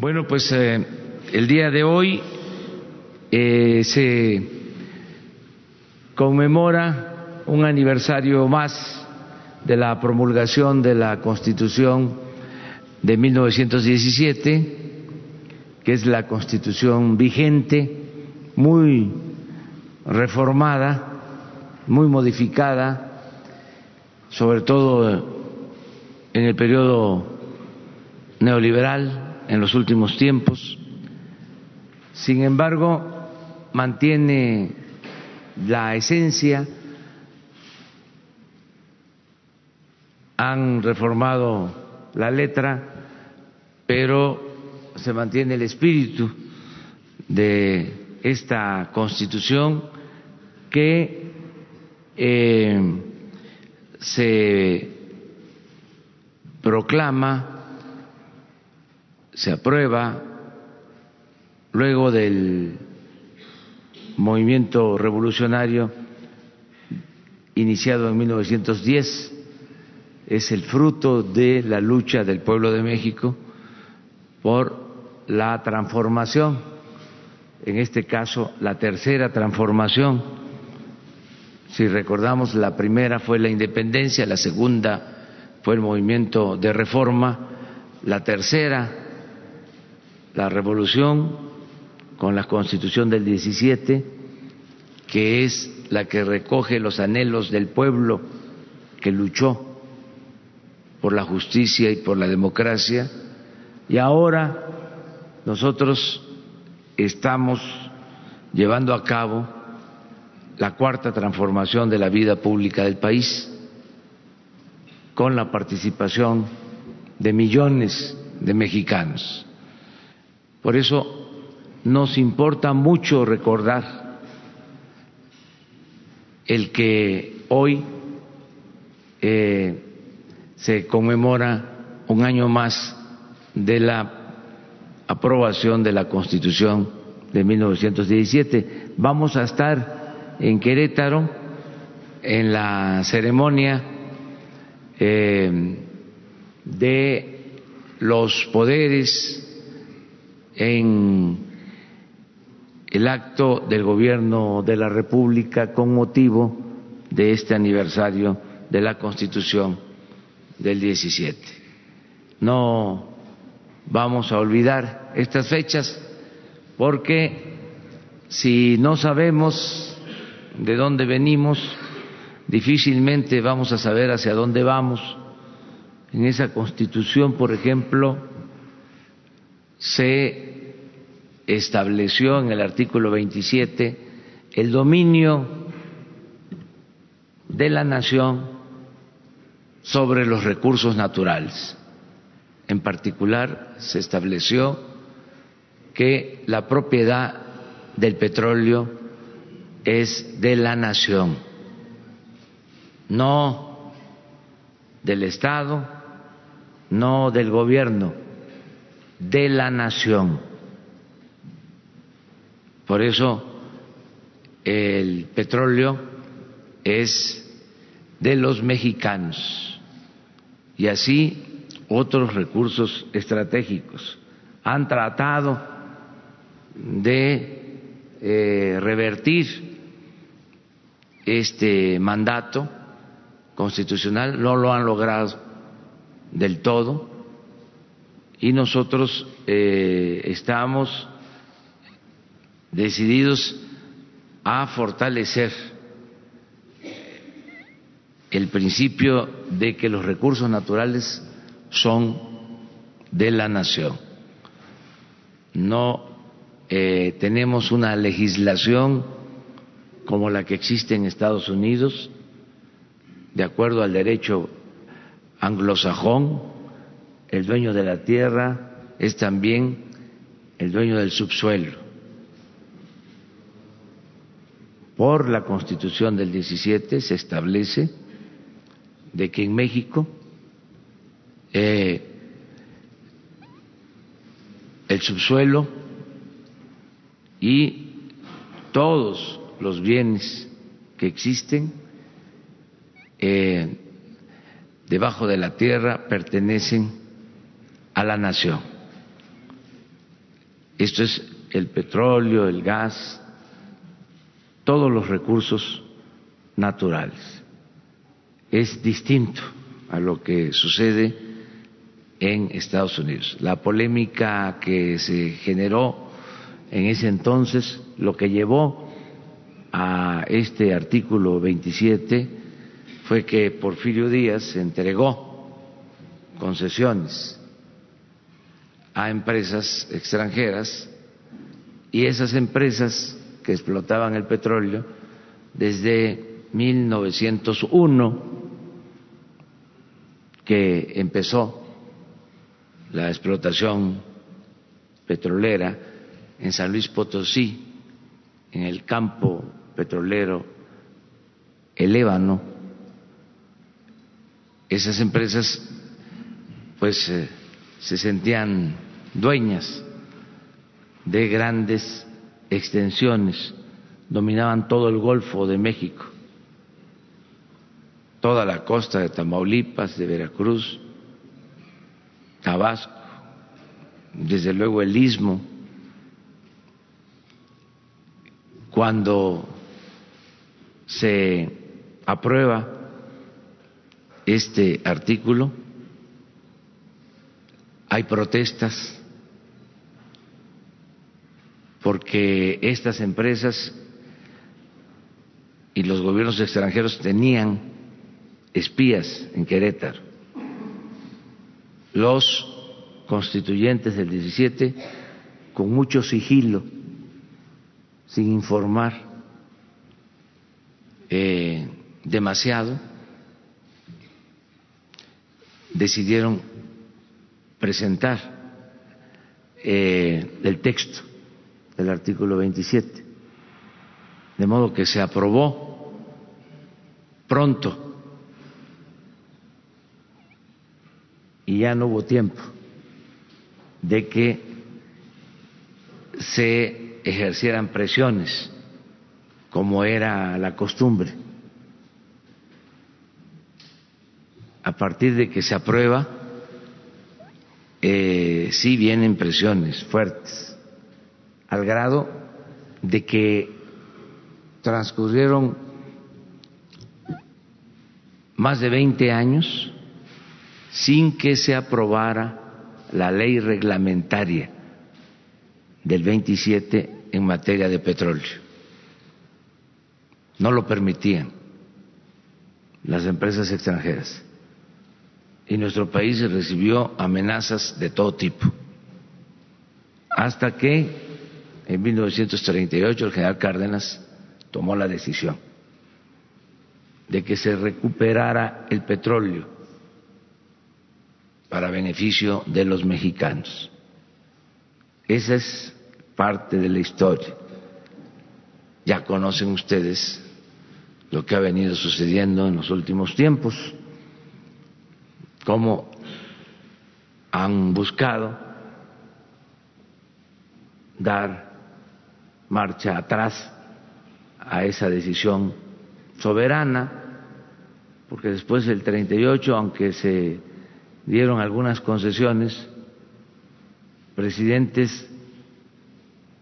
Bueno, pues eh, el día de hoy eh, se conmemora un aniversario más de la promulgación de la Constitución de 1917, que es la Constitución vigente, muy reformada, muy modificada, sobre todo en el periodo neoliberal en los últimos tiempos. Sin embargo, mantiene la esencia, han reformado la letra, pero se mantiene el espíritu de esta constitución que eh, se proclama se aprueba luego del movimiento revolucionario iniciado en 1910, es el fruto de la lucha del pueblo de México por la transformación, en este caso la tercera transformación. Si recordamos, la primera fue la independencia, la segunda fue el movimiento de reforma, la tercera la revolución con la constitución del 17, que es la que recoge los anhelos del pueblo que luchó por la justicia y por la democracia, y ahora nosotros estamos llevando a cabo la cuarta transformación de la vida pública del país, con la participación de millones de mexicanos. Por eso nos importa mucho recordar el que hoy eh, se conmemora un año más de la aprobación de la Constitución de 1917. Vamos a estar en Querétaro en la ceremonia eh, de los poderes en el acto del Gobierno de la República con motivo de este aniversario de la Constitución del 17. No vamos a olvidar estas fechas porque si no sabemos de dónde venimos, difícilmente vamos a saber hacia dónde vamos. En esa constitución, por ejemplo, se estableció en el artículo 27 el dominio de la nación sobre los recursos naturales. En particular, se estableció que la propiedad del petróleo es de la nación, no del Estado, no del gobierno, de la nación. Por eso el petróleo es de los mexicanos y así otros recursos estratégicos. Han tratado de eh, revertir este mandato constitucional, no lo han logrado del todo y nosotros eh, estamos decididos a fortalecer el principio de que los recursos naturales son de la nación. No eh, tenemos una legislación como la que existe en Estados Unidos, de acuerdo al derecho anglosajón, el dueño de la tierra es también el dueño del subsuelo por la Constitución del 17 se establece de que en México eh, el subsuelo y todos los bienes que existen eh, debajo de la tierra pertenecen a la nación. Esto es el petróleo, el gas, todos los recursos naturales. Es distinto a lo que sucede en Estados Unidos. La polémica que se generó en ese entonces, lo que llevó a este artículo 27 fue que Porfirio Díaz entregó concesiones a empresas extranjeras y esas empresas que explotaban el petróleo desde 1901 que empezó la explotación petrolera en San Luis Potosí, en el campo petrolero El Ébano, esas empresas pues eh, se sentían dueñas de grandes extensiones, dominaban todo el Golfo de México, toda la costa de Tamaulipas, de Veracruz, Tabasco, desde luego el istmo. Cuando se aprueba este artículo, hay protestas porque estas empresas y los gobiernos extranjeros tenían espías en Querétaro. Los constituyentes del 17, con mucho sigilo, sin informar eh, demasiado, decidieron presentar eh, el texto del artículo 27. De modo que se aprobó pronto y ya no hubo tiempo de que se ejercieran presiones como era la costumbre. A partir de que se aprueba, eh, sí vienen presiones fuertes al grado de que transcurrieron más de 20 años sin que se aprobara la ley reglamentaria del 27 en materia de petróleo. No lo permitían las empresas extranjeras. Y nuestro país recibió amenazas de todo tipo. Hasta que en 1938 el general Cárdenas tomó la decisión de que se recuperara el petróleo para beneficio de los mexicanos. Esa es parte de la historia. Ya conocen ustedes lo que ha venido sucediendo en los últimos tiempos, cómo han buscado dar marcha atrás a esa decisión soberana, porque después del 38, aunque se dieron algunas concesiones, presidentes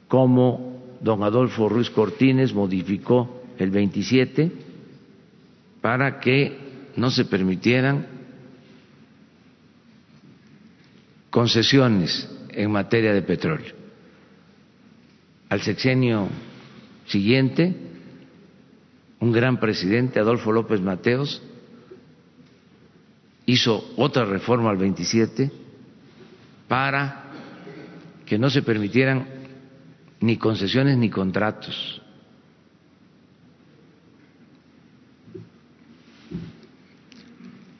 como don Adolfo Ruiz Cortines modificó el 27 para que no se permitieran concesiones en materia de petróleo al sexenio siguiente, un gran presidente, Adolfo López Mateos, hizo otra reforma al 27 para que no se permitieran ni concesiones ni contratos.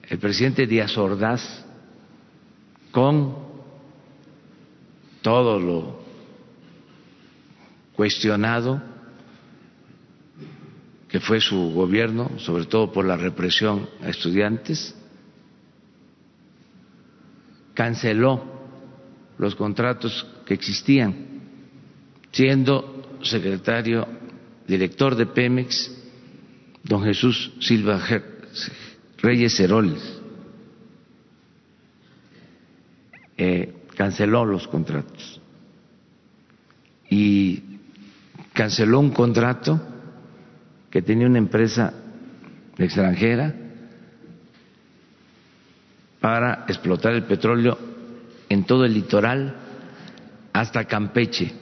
El presidente Díaz Ordaz, con todo lo cuestionado que fue su gobierno, sobre todo por la represión a estudiantes, canceló los contratos que existían, siendo secretario director de Pemex don Jesús Silva Reyes Heroles. Eh, canceló los contratos y canceló un contrato que tenía una empresa extranjera para explotar el petróleo en todo el litoral hasta Campeche.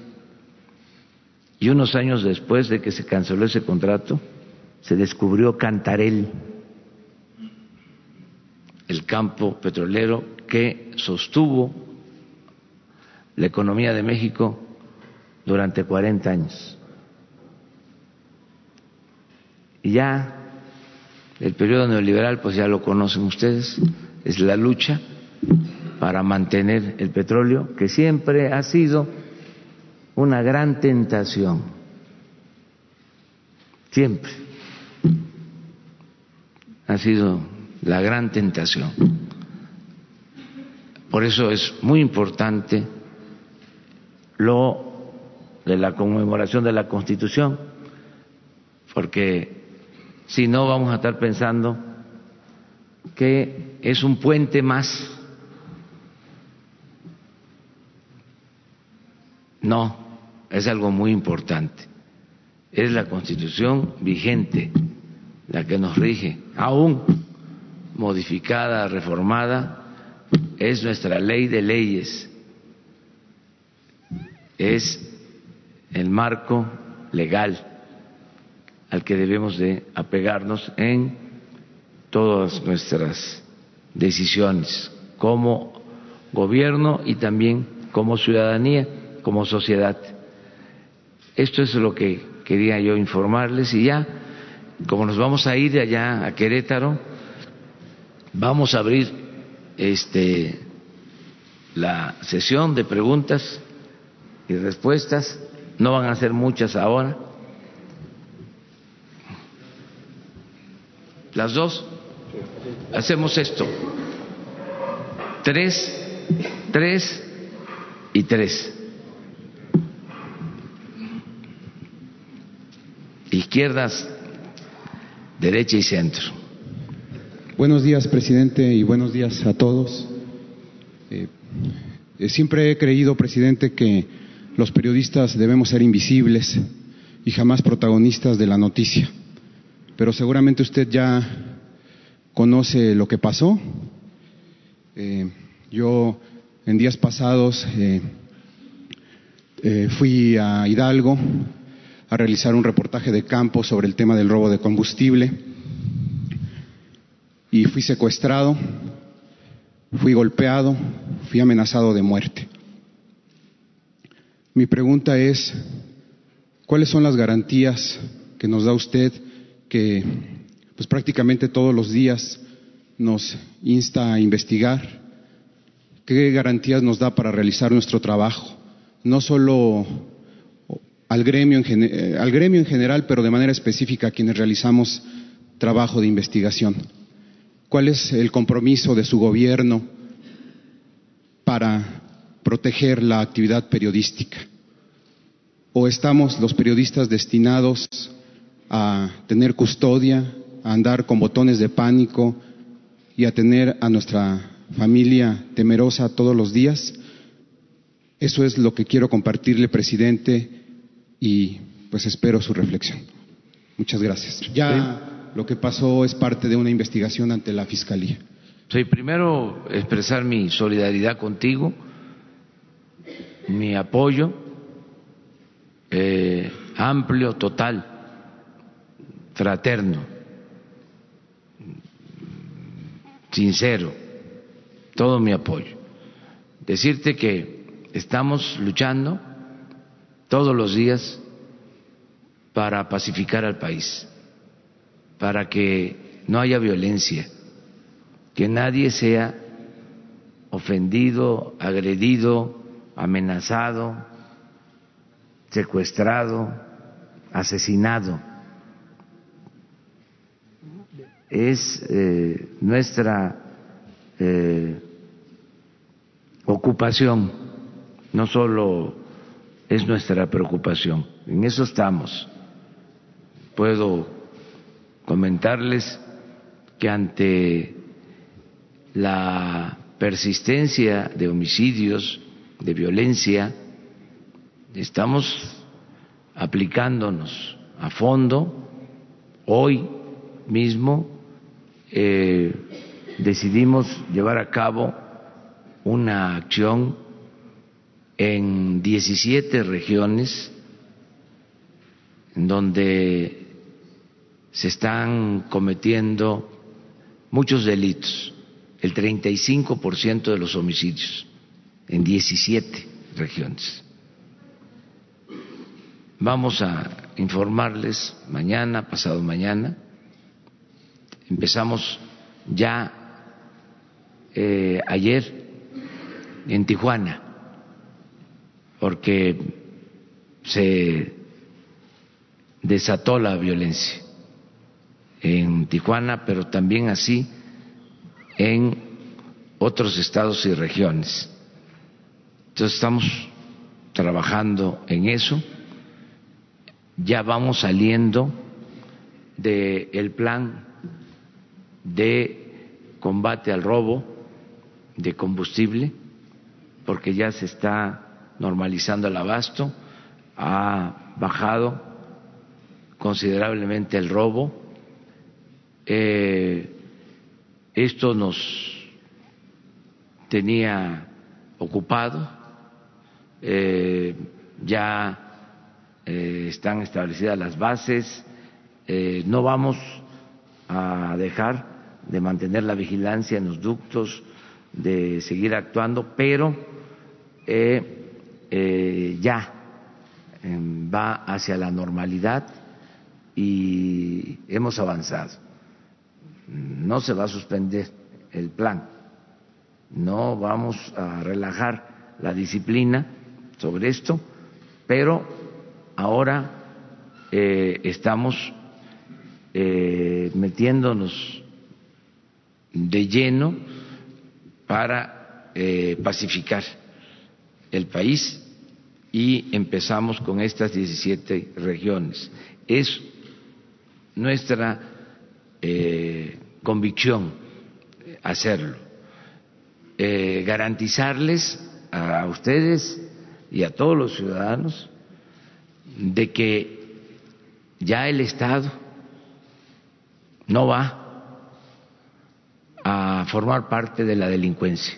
Y unos años después de que se canceló ese contrato, se descubrió Cantarel, el campo petrolero que sostuvo la economía de México durante 40 años. Y ya el periodo neoliberal, pues ya lo conocen ustedes, es la lucha para mantener el petróleo, que siempre ha sido una gran tentación, siempre ha sido la gran tentación. Por eso es muy importante lo de la conmemoración de la Constitución, porque si no vamos a estar pensando que es un puente más. No, es algo muy importante. Es la Constitución vigente la que nos rige, aún modificada, reformada, es nuestra ley de leyes es el marco legal al que debemos de apegarnos en todas nuestras decisiones como gobierno y también como ciudadanía, como sociedad. Esto es lo que quería yo informarles y ya, como nos vamos a ir de allá a Querétaro, vamos a abrir este la sesión de preguntas y respuestas. No van a ser muchas ahora. Las dos. Hacemos esto. Tres, tres y tres. Izquierdas, derecha y centro. Buenos días, presidente, y buenos días a todos. Eh, siempre he creído, presidente, que los periodistas debemos ser invisibles y jamás protagonistas de la noticia. Pero seguramente usted ya conoce lo que pasó. Eh, yo en días pasados eh, eh, fui a Hidalgo a realizar un reportaje de campo sobre el tema del robo de combustible y fui secuestrado, fui golpeado, fui amenazado de muerte. Mi pregunta es, ¿cuáles son las garantías que nos da usted que pues prácticamente todos los días nos insta a investigar? ¿Qué garantías nos da para realizar nuestro trabajo? No solo al gremio, en, eh, al gremio en general, pero de manera específica a quienes realizamos trabajo de investigación. ¿Cuál es el compromiso de su gobierno para proteger la actividad periodística? ¿O estamos los periodistas destinados a tener custodia, a andar con botones de pánico y a tener a nuestra familia temerosa todos los días? Eso es lo que quiero compartirle, presidente, y pues espero su reflexión. Muchas gracias. Ya lo que pasó es parte de una investigación ante la Fiscalía. Sí, primero expresar mi solidaridad contigo mi apoyo eh, amplio, total, fraterno, sincero, todo mi apoyo. Decirte que estamos luchando todos los días para pacificar al país, para que no haya violencia, que nadie sea ofendido, agredido, amenazado, secuestrado, asesinado. Es eh, nuestra eh, ocupación, no solo es nuestra preocupación, en eso estamos. Puedo comentarles que ante la persistencia de homicidios, de violencia, estamos aplicándonos a fondo. Hoy mismo eh, decidimos llevar a cabo una acción en 17 regiones donde se están cometiendo muchos delitos, el 35% de los homicidios en 17 regiones. Vamos a informarles mañana, pasado mañana. Empezamos ya eh, ayer en Tijuana, porque se desató la violencia en Tijuana, pero también así en otros estados y regiones. Entonces estamos trabajando en eso, ya vamos saliendo del plan de combate al robo de combustible, porque ya se está normalizando el abasto, ha bajado considerablemente el robo. Eh, esto nos tenía ocupado, eh, ya eh, están establecidas las bases, no vamos a dejar de mantener la vigilancia en los ductos, de seguir actuando, pero ya em, va hacia la normalidad y hemos avanzado. No se va a suspender el plan, no vamos a relajar la disciplina sobre esto, pero ahora eh, estamos eh, metiéndonos de lleno para eh, pacificar el país y empezamos con estas 17 regiones. Es nuestra eh, convicción hacerlo, eh, garantizarles a ustedes y a todos los ciudadanos de que ya el Estado no va a formar parte de la delincuencia,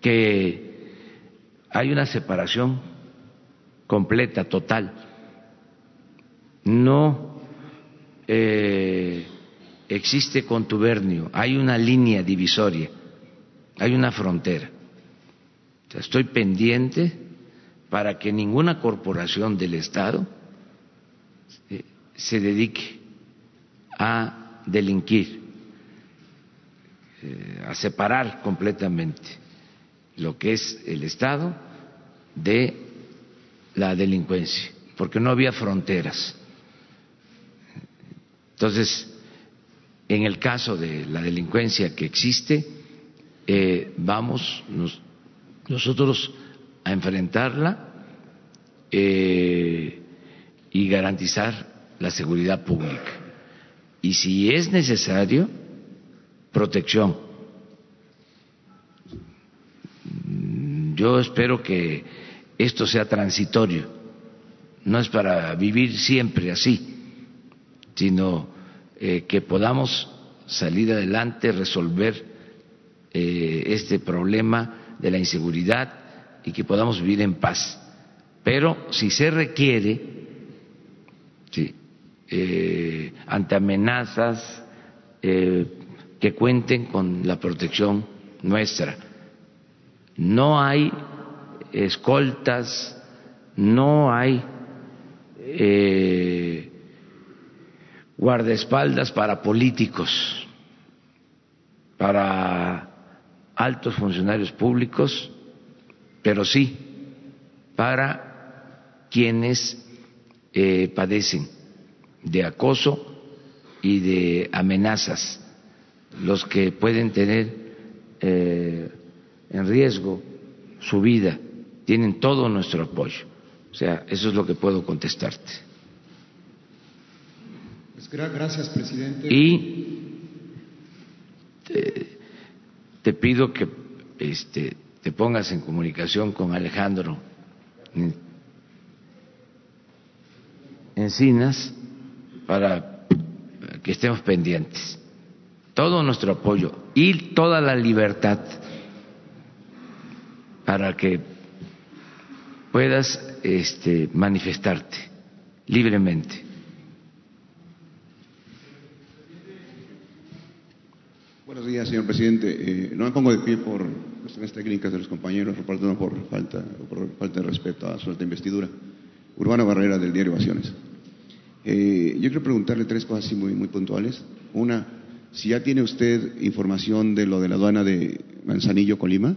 que hay una separación completa, total. No eh, existe contubernio, hay una línea divisoria, hay una frontera. estoy pendiente para que ninguna corporación del Estado eh, se dedique a delinquir, eh, a separar completamente lo que es el Estado de la delincuencia, porque no había fronteras. Entonces, en el caso de la delincuencia que existe, eh, vamos nosotros a enfrentarla eh, y garantizar la seguridad pública. Y si es necesario, protección. Yo espero que esto sea transitorio, no es para vivir siempre así sino eh, que podamos salir adelante, resolver eh, este problema de la inseguridad y que podamos vivir en paz. Pero si se requiere, eh, ante amenazas, que cuenten con la protección nuestra. No hay escoltas, no hay guardaespaldas para políticos, para altos funcionarios públicos, pero sí para quienes eh, padecen de acoso y de amenazas, los que pueden tener eh, en riesgo su vida, tienen todo nuestro apoyo. O sea, eso es lo que puedo contestarte. Gracias, presidente. Y te, pido que este, te pongas en comunicación con Alejandro Encinas para que estemos pendientes. Todo nuestro apoyo y toda la libertad para que puedas este, manifestarte libremente. Buenos días, señor presidente. Eh, no me pongo de pie por cuestiones técnicas de los compañeros, no por falta, por falta de respeto a su alta investidura. Urbano Barrera, del diario Ovaciones. Eh, yo quiero preguntarle tres cosas así muy, muy puntuales. Una, si ya tiene usted información de lo de la aduana de Manzanillo, Colima.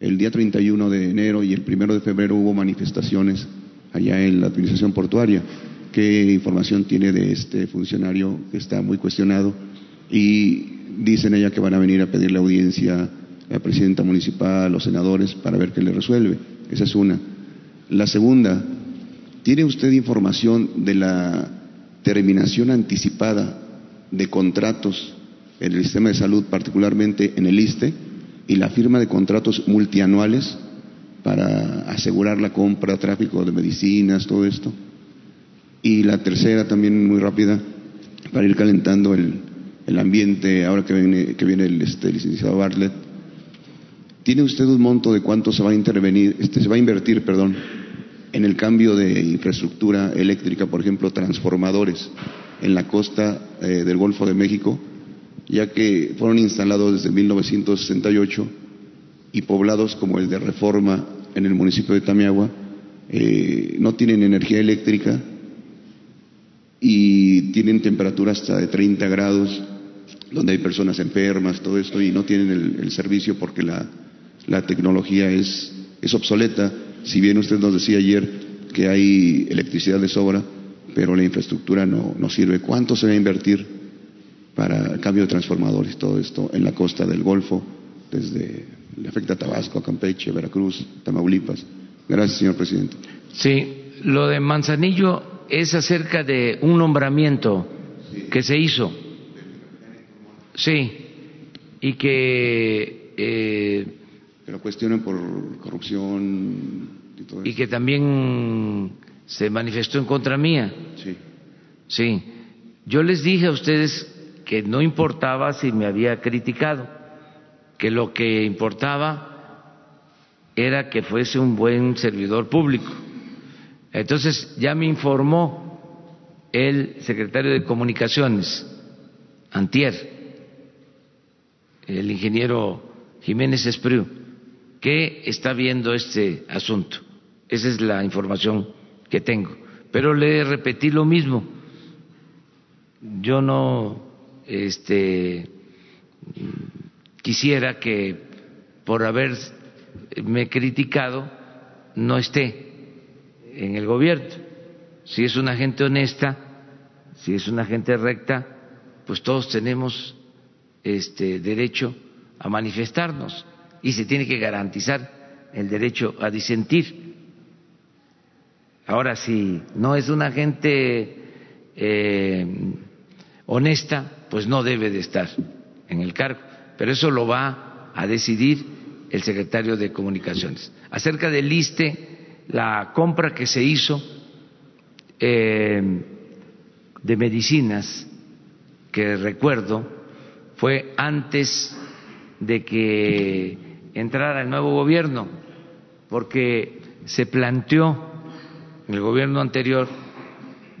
El día 31 de enero y el 1 de febrero hubo manifestaciones allá en la administración portuaria. ¿Qué información tiene de este funcionario que está muy cuestionado? Y dicen ella que van a venir a pedirle audiencia a la presidenta municipal, los senadores, para ver qué le resuelve. Esa es una. La segunda, ¿tiene usted información de la terminación anticipada de contratos en el sistema de salud, particularmente en el ISTE? y la firma de contratos multianuales para asegurar la compra, tráfico de medicinas, todo esto. Y la tercera, también muy rápida, para ir calentando el, el ambiente, ahora que viene, que viene el este, licenciado Bartlett. ¿Tiene usted un monto de cuánto se va a intervenir, este, se va a invertir, perdón, en el cambio de infraestructura eléctrica, por ejemplo, transformadores en la costa eh, del Golfo de México? ya que fueron instalados desde 1968 y poblados como el de Reforma en el municipio de Tamiagua eh, no tienen energía eléctrica y tienen temperatura hasta de 30 grados, donde hay personas enfermas, todo esto, y no tienen el, servicio porque la, tecnología es obsoleta. Si bien usted nos decía ayer que hay electricidad de sobra, pero la infraestructura no, no sirve. ¿Cuánto se va a invertir para cambio de transformadores, todo esto en la costa del Golfo, desde le afecta a Tabasco, a Campeche, Veracruz, Tamaulipas. Gracias, señor presidente. Sí, lo de Manzanillo es acerca de un nombramiento que se hizo. Sí, y que. Eh, Pero cuestionan por corrupción y todo eso. Y que también se manifestó en contra mía. Sí. Sí. Yo les dije a ustedes que no importaba si me había criticado, que lo que importaba era que fuese un buen servidor público. Entonces ya me informó el secretario de Comunicaciones, Antier, el ingeniero Jiménez Espriu, que está viendo este asunto. Esa es la información que tengo. Pero le repetí lo mismo. Yo no este, quisiera que por haberme criticado no esté en el gobierno. Si es una gente honesta, si es una gente recta, pues todos tenemos este derecho a manifestarnos y se tiene que garantizar el derecho a disentir. Ahora, si no es una gente eh, honesta, pues no debe de estar en el cargo. Pero eso lo va a decidir el secretario de Comunicaciones. Acerca del ISTE, la compra que se hizo eh, de medicinas, que recuerdo, fue antes de que entrara el nuevo gobierno, porque se planteó en el gobierno anterior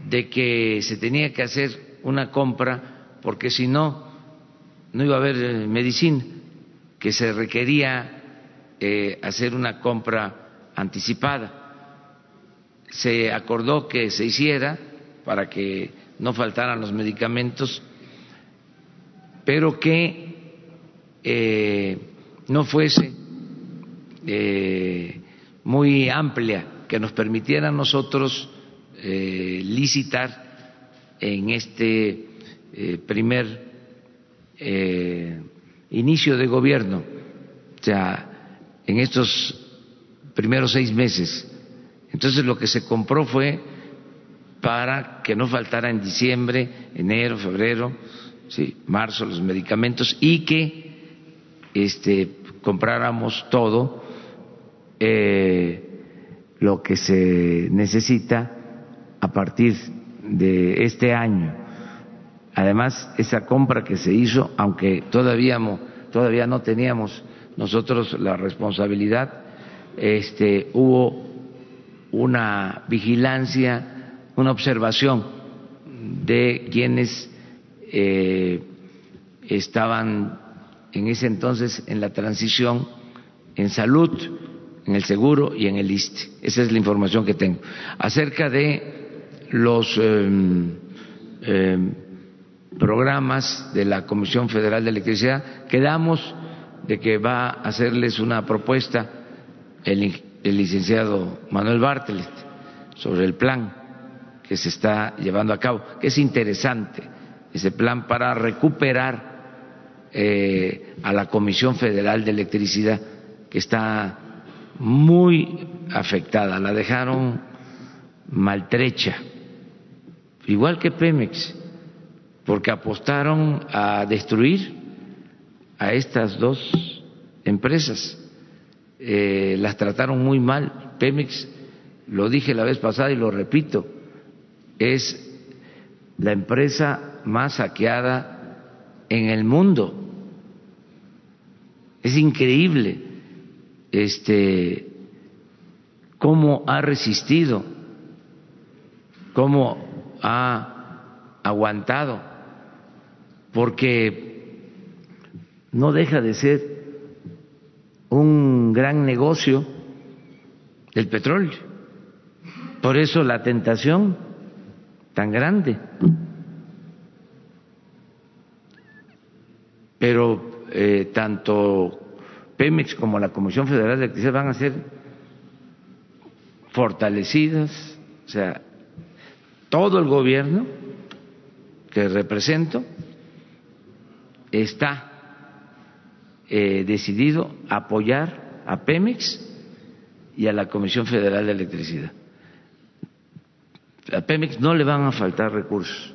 de que se tenía que hacer una compra porque si no, no iba a haber eh, medicina, que se requería eh, hacer una compra anticipada. Se acordó que se hiciera para que no faltaran los medicamentos, pero que eh, no fuese muy amplia, que nos permitiera a nosotros licitar en este eh, primer eh, inicio de gobierno, o sea, en estos primeros seis meses. Entonces lo que se compró fue para que no faltara en diciembre, enero, febrero, sí, marzo los medicamentos y que este, compráramos todo eh, lo que se necesita a partir de este año. Además, esa compra que se hizo, aunque todavía, todavía no teníamos nosotros la responsabilidad, este, hubo una vigilancia, una observación de quienes eh, estaban en ese entonces en la transición en salud, en el seguro y en el ISTE. Esa es la información que tengo. Acerca de los em, em, programas de la Comisión Federal de Electricidad, quedamos de que va a hacerles una propuesta el, licenciado Manuel Bartlett sobre el plan que se está llevando a cabo, que es interesante ese plan para recuperar eh, a la Comisión Federal de Electricidad, que está muy afectada, la dejaron maltrecha, igual que Pemex, porque apostaron a destruir a estas dos empresas, eh, las trataron muy mal. Pemex, lo dije la vez pasada y lo repito, es la empresa más saqueada en el mundo. Es increíble este cómo ha resistido, cómo ha aguantado, porque no deja de ser un gran negocio el petróleo. Por eso la tentación tan grande. pero eh, tanto Pemex como la Comisión Federal de Electricidad van a ser fortalecidas, o sea, todo el gobierno que represento está eh, decidido a apoyar a Pemex y a la Comisión Federal de Electricidad. A Pemex no le van a faltar recursos,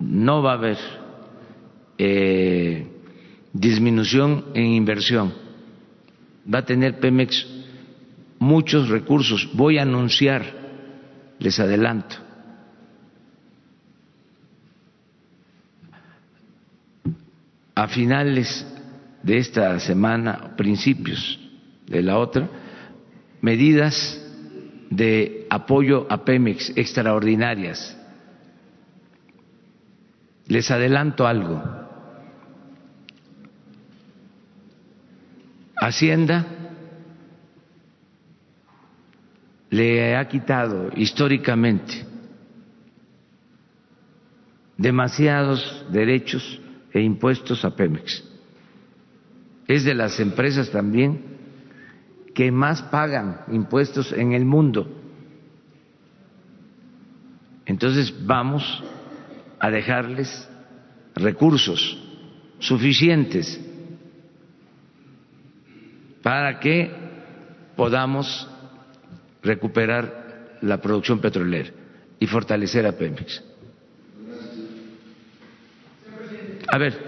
no va a haber eh, disminución en inversión. Va a tener Pemex muchos recursos. Voy a anunciar, les adelanto, a finales de esta semana, principios de la otra, medidas de apoyo a Pemex extraordinarias. Les adelanto algo. Hacienda le ha quitado históricamente demasiados derechos e impuestos a Pemex. Es de las empresas también que más pagan impuestos en el mundo. Entonces vamos a dejarles recursos suficientes para que podamos recuperar la producción petrolera y fortalecer a Pemex. A ver.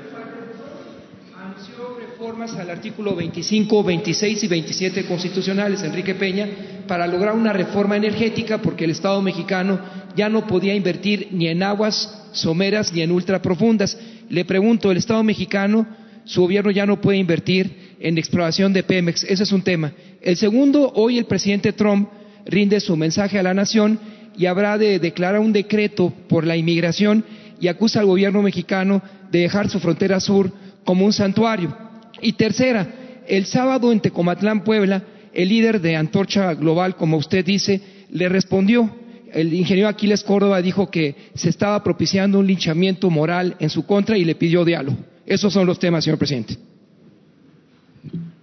Anunció reformas al artículo 25, 26 y 27 constitucionales, Enrique Peña, para lograr una reforma energética porque el Estado mexicano ya no podía invertir ni en aguas someras ni en ultraprofundas. Le pregunto, ¿el Estado mexicano, su gobierno ya no puede invertir en exploración de Pemex. Ese es un tema. El segundo, hoy el presidente Trump rinde su mensaje a la nación y habrá de declarar un decreto por la inmigración y acusa al gobierno mexicano de dejar su frontera sur como un santuario. Y tercera, el sábado en Tecomatlán, Puebla, el líder de Antorcha Global, como usted dice, le respondió. El ingeniero Aquiles Córdoba dijo que se estaba propiciando un linchamiento moral en su contra y le pidió diálogo. Esos son los temas, señor presidente.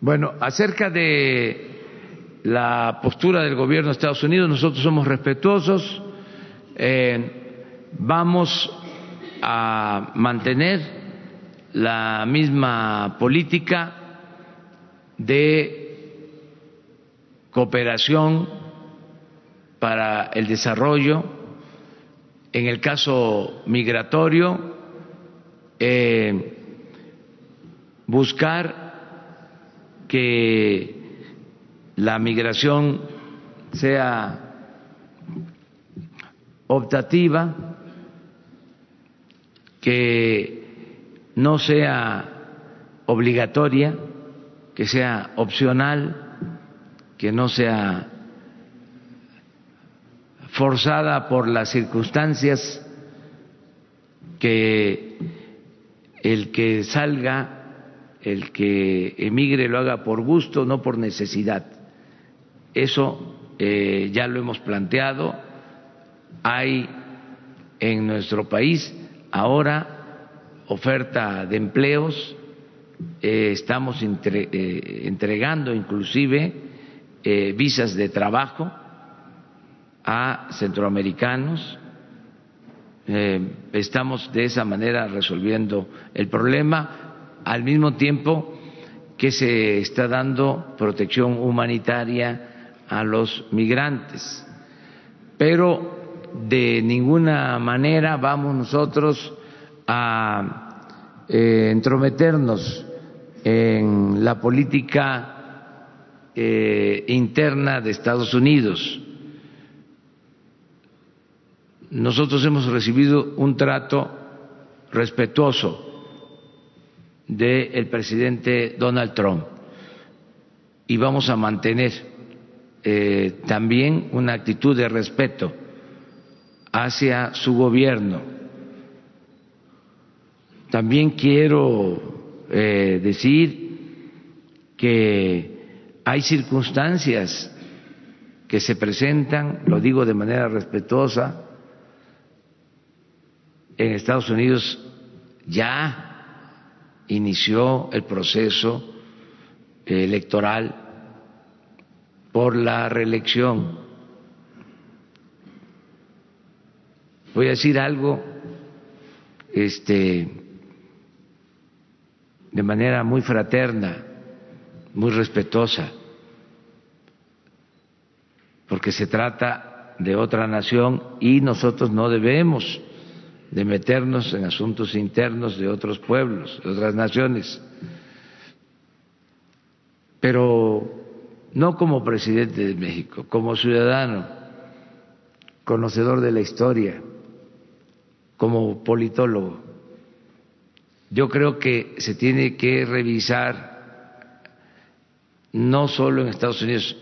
Bueno, acerca de la postura del gobierno de Estados Unidos, nosotros somos respetuosos, eh, vamos a mantener la misma política de cooperación para el desarrollo, en el caso migratorio, eh, buscar que la migración sea optativa, que no sea obligatoria, que sea opcional, que no sea forzada por las circunstancias, que el que salga, el que emigre lo haga por gusto, no por necesidad. Eso eh, ya lo hemos planteado. Hay en nuestro país ahora oferta de empleos, eh, estamos eh, entregando inclusive visas de trabajo a centroamericanos. estamos de esa manera resolviendo el problema al mismo tiempo que se está dando protección humanitaria a los migrantes. Pero de ninguna manera vamos nosotros a eh, entrometernos en la política eh, interna de Estados Unidos. Nosotros hemos recibido un trato respetuoso del presidente Donald Trump y vamos a mantener eh, también una actitud de respeto hacia su gobierno. También quiero eh, decir que hay circunstancias que se presentan, lo digo de manera respetuosa, en Estados Unidos ya inició el proceso electoral por la reelección. Voy a decir algo este de manera muy fraterna, muy respetuosa, porque se trata de otra nación y nosotros no debemos de meternos en asuntos internos de otros pueblos, de otras naciones. Pero no como presidente de México, como ciudadano, conocedor de la historia, como politólogo. Yo creo que se tiene que revisar no solo en Estados Unidos,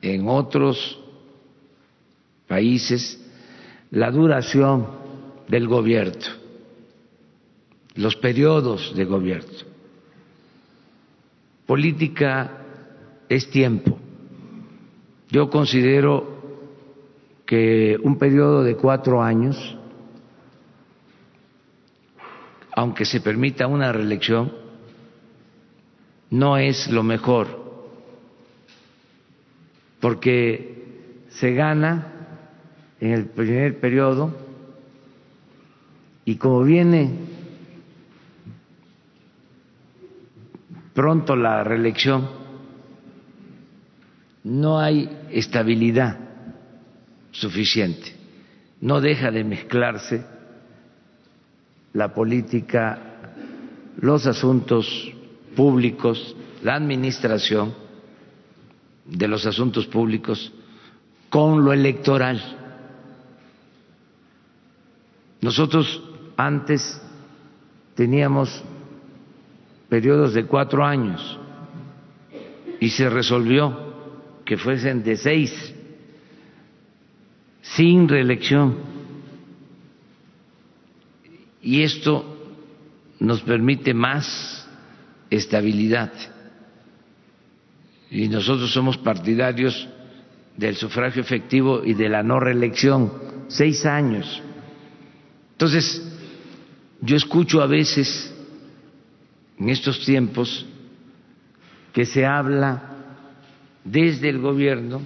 en otros países, la duración del gobierno, los periodos de gobierno. Política es tiempo. Yo considero que un periodo de cuatro años, aunque se permita una reelección, no es lo mejor, porque se gana en el primer periodo y como viene pronto la reelección, no hay estabilidad suficiente, no deja de mezclarse la política, los asuntos públicos, la administración de los asuntos públicos con lo electoral. Nosotros antes teníamos periodos de cuatro años y se resolvió que fuesen de seis, sin reelección. Y esto nos permite más estabilidad. Y nosotros somos partidarios del sufragio efectivo y de la no reelección, seis años. Entonces, yo escucho a veces en estos tiempos que se habla desde el gobierno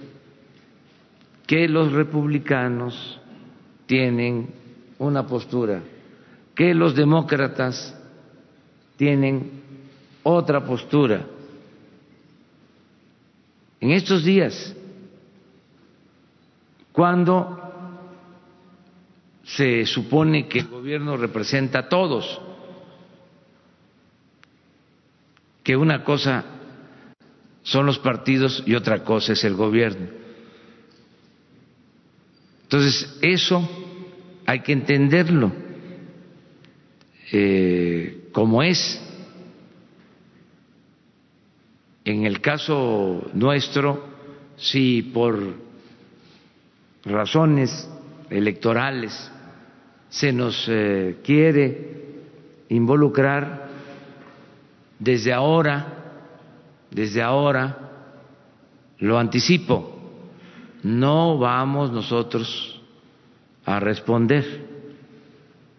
que los republicanos tienen una postura, que los demócratas tienen otra postura. En estos días, cuando se supone que el gobierno representa a todos, que una cosa son los partidos y otra cosa es el gobierno. Entonces, eso hay que entenderlo eh, como es. En el caso nuestro, si por razones electorales se nos eh, quiere involucrar desde ahora, desde ahora, lo anticipo, no vamos nosotros a responder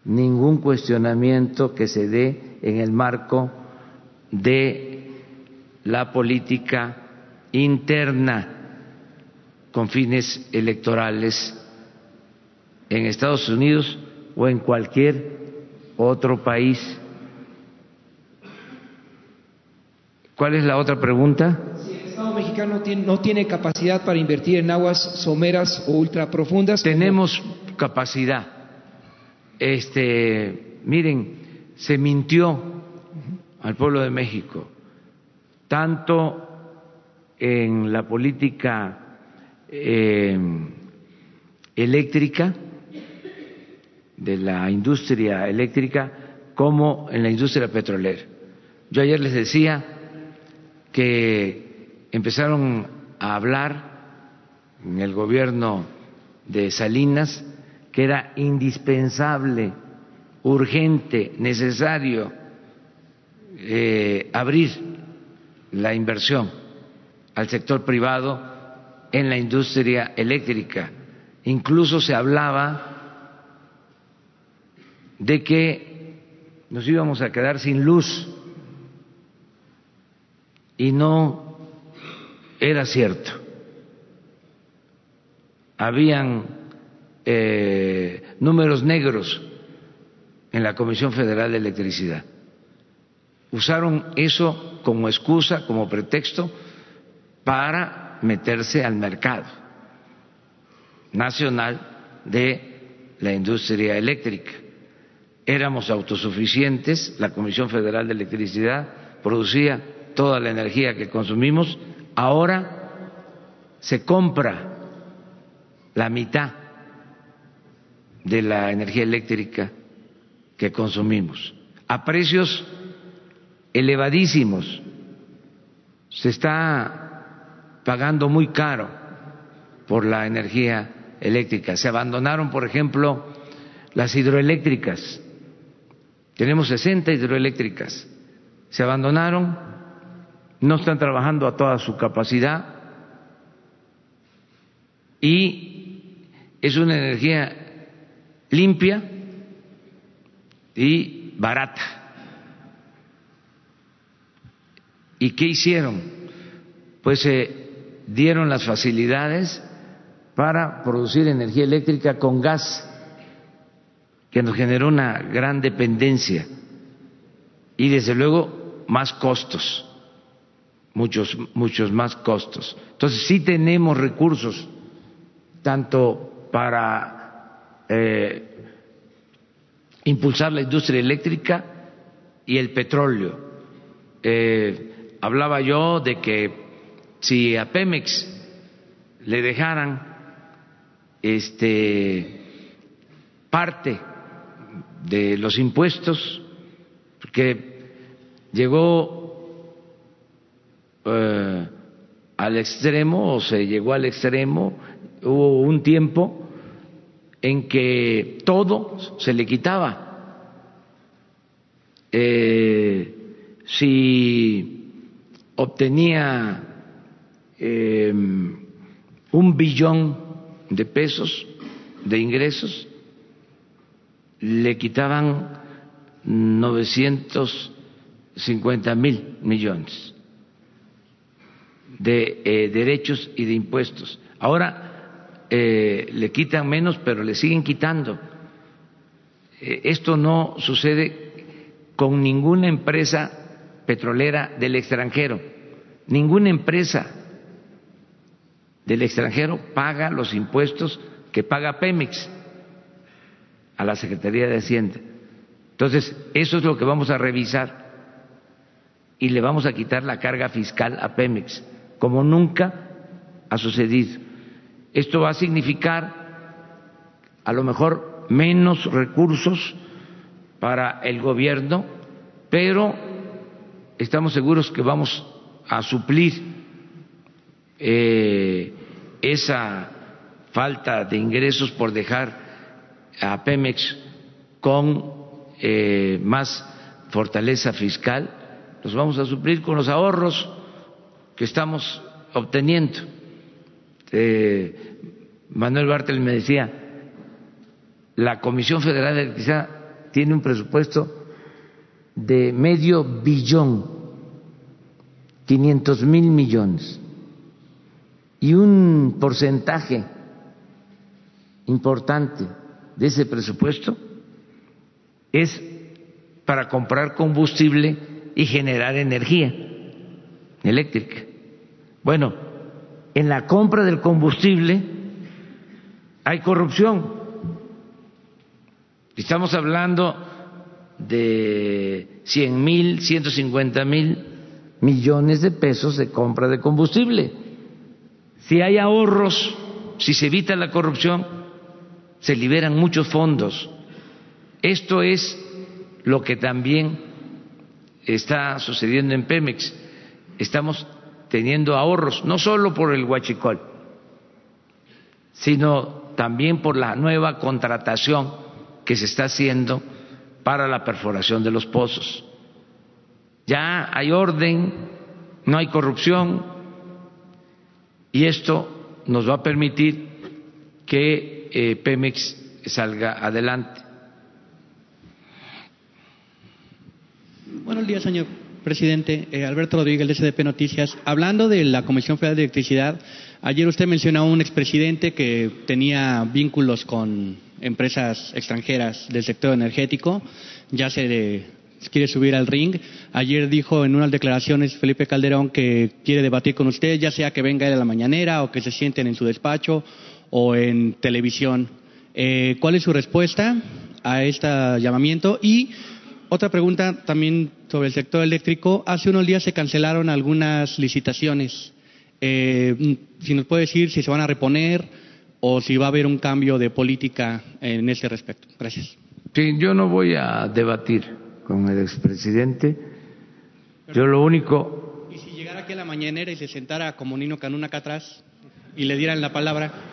ningún cuestionamiento que se dé en el marco de la política interna con fines electorales en Estados Unidos o en cualquier otro país. ¿Cuál es la otra pregunta? Si el Estado mexicano no tiene capacidad para invertir en aguas someras o ultraprofundas. Tenemos capacidad. Este, miren, se mintió al pueblo de México, tanto en la política eh, eléctrica, de la industria eléctrica como en la industria petrolera. Yo ayer les decía que empezaron a hablar en el gobierno de Salinas que era indispensable, urgente, necesario eh, abrir la inversión al sector privado en la industria eléctrica. Incluso se hablaba de que nos íbamos a quedar sin luz y no era cierto. Habían eh, números negros en la Comisión Federal de Electricidad. Usaron eso como excusa, como pretexto para meterse al mercado nacional de la industria eléctrica éramos autosuficientes, la Comisión Federal de Electricidad producía toda la energía que consumimos, ahora se compra la mitad de la energía eléctrica que consumimos a precios elevadísimos. Se está pagando muy caro por la energía eléctrica. Se abandonaron, por ejemplo, las hidroeléctricas tenemos 60 hidroeléctricas. Se abandonaron, no están trabajando a toda su capacidad y es una energía limpia y barata. ¿Y qué hicieron? Pues se dieron las facilidades para producir energía eléctrica con gas que nos generó una gran dependencia y desde luego más costos, muchos, muchos más costos. Entonces sí tenemos recursos tanto para eh, impulsar la industria eléctrica y el petróleo. Eh, hablaba yo de que si a Pemex le dejaran este parte de los impuestos, porque llegó eh, al extremo o se llegó al extremo, hubo un tiempo en que todo se le quitaba. Eh, si obtenía eh, un billón de pesos de ingresos, le quitaban 950 mil millones de eh, derechos y de impuestos. Ahora eh, le quitan menos, pero le siguen quitando. Eh, esto no sucede con ninguna empresa petrolera del extranjero. Ninguna empresa del extranjero paga los impuestos que paga Pemex a la Secretaría de Hacienda. Entonces, eso es lo que vamos a revisar y le vamos a quitar la carga fiscal a Pemex como nunca ha sucedido. Esto va a significar a lo mejor menos recursos para el gobierno, pero estamos seguros que vamos a suplir eh, esa falta de ingresos por dejar a Pemex con eh, más fortaleza fiscal, los vamos a suplir con los ahorros que estamos obteniendo. Eh, Manuel Bartel me decía, la Comisión Federal de Electricidad tiene un presupuesto de medio billón, 500 mil millones, y un porcentaje importante de ese presupuesto es para comprar combustible y generar energía eléctrica. Bueno, en la compra del combustible hay corrupción. Estamos hablando de cien mil, ciento cincuenta mil millones de pesos de compra de combustible. Si hay ahorros, si se evita la corrupción, se liberan muchos fondos. Esto es lo que también está sucediendo en Pemex. Estamos teniendo ahorros, no solo por el huachicol, sino también por la nueva contratación que se está haciendo para la perforación de los pozos. Ya hay orden, no hay corrupción y esto nos va a permitir que eh, Pemex salga adelante. Buenos días, señor presidente. Eh, Alberto Rodríguez, de SDP Noticias. Hablando de la Comisión Federal de Electricidad, ayer usted mencionó a un expresidente que tenía vínculos con empresas extranjeras del sector energético. Ya se quiere subir al ring. Ayer dijo en unas declaraciones Felipe Calderón que quiere debatir con usted, ya sea que venga a la mañanera o que se sienten en su despacho o en televisión. Eh, ¿Cuál es su respuesta a este llamamiento? Y otra pregunta también sobre el sector eléctrico. Hace unos días se cancelaron algunas licitaciones. Eh, si nos puede decir si se van a reponer o si va a haber un cambio de política en ese respecto. Gracias. Sí, yo no voy a debatir con el expresidente. Yo lo único. ¿Y si llegara aquí a la mañanera y se sentara como Nino Canún acá atrás y le dieran la palabra?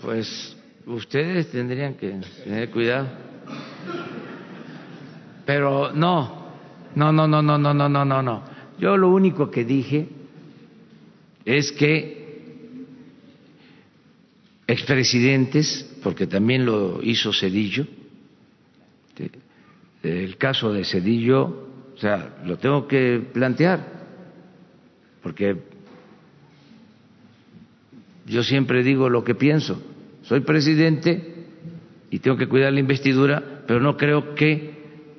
Pues ustedes tendrían que tener cuidado. Pero no, no, no, no, no, no, no, no, no, no. Yo lo único que dije es que expresidentes, porque también lo hizo Cedillo, el caso de Cedillo, o sea, lo tengo que plantear, porque yo siempre digo lo que pienso. Soy presidente y tengo que cuidar la investidura, pero no creo que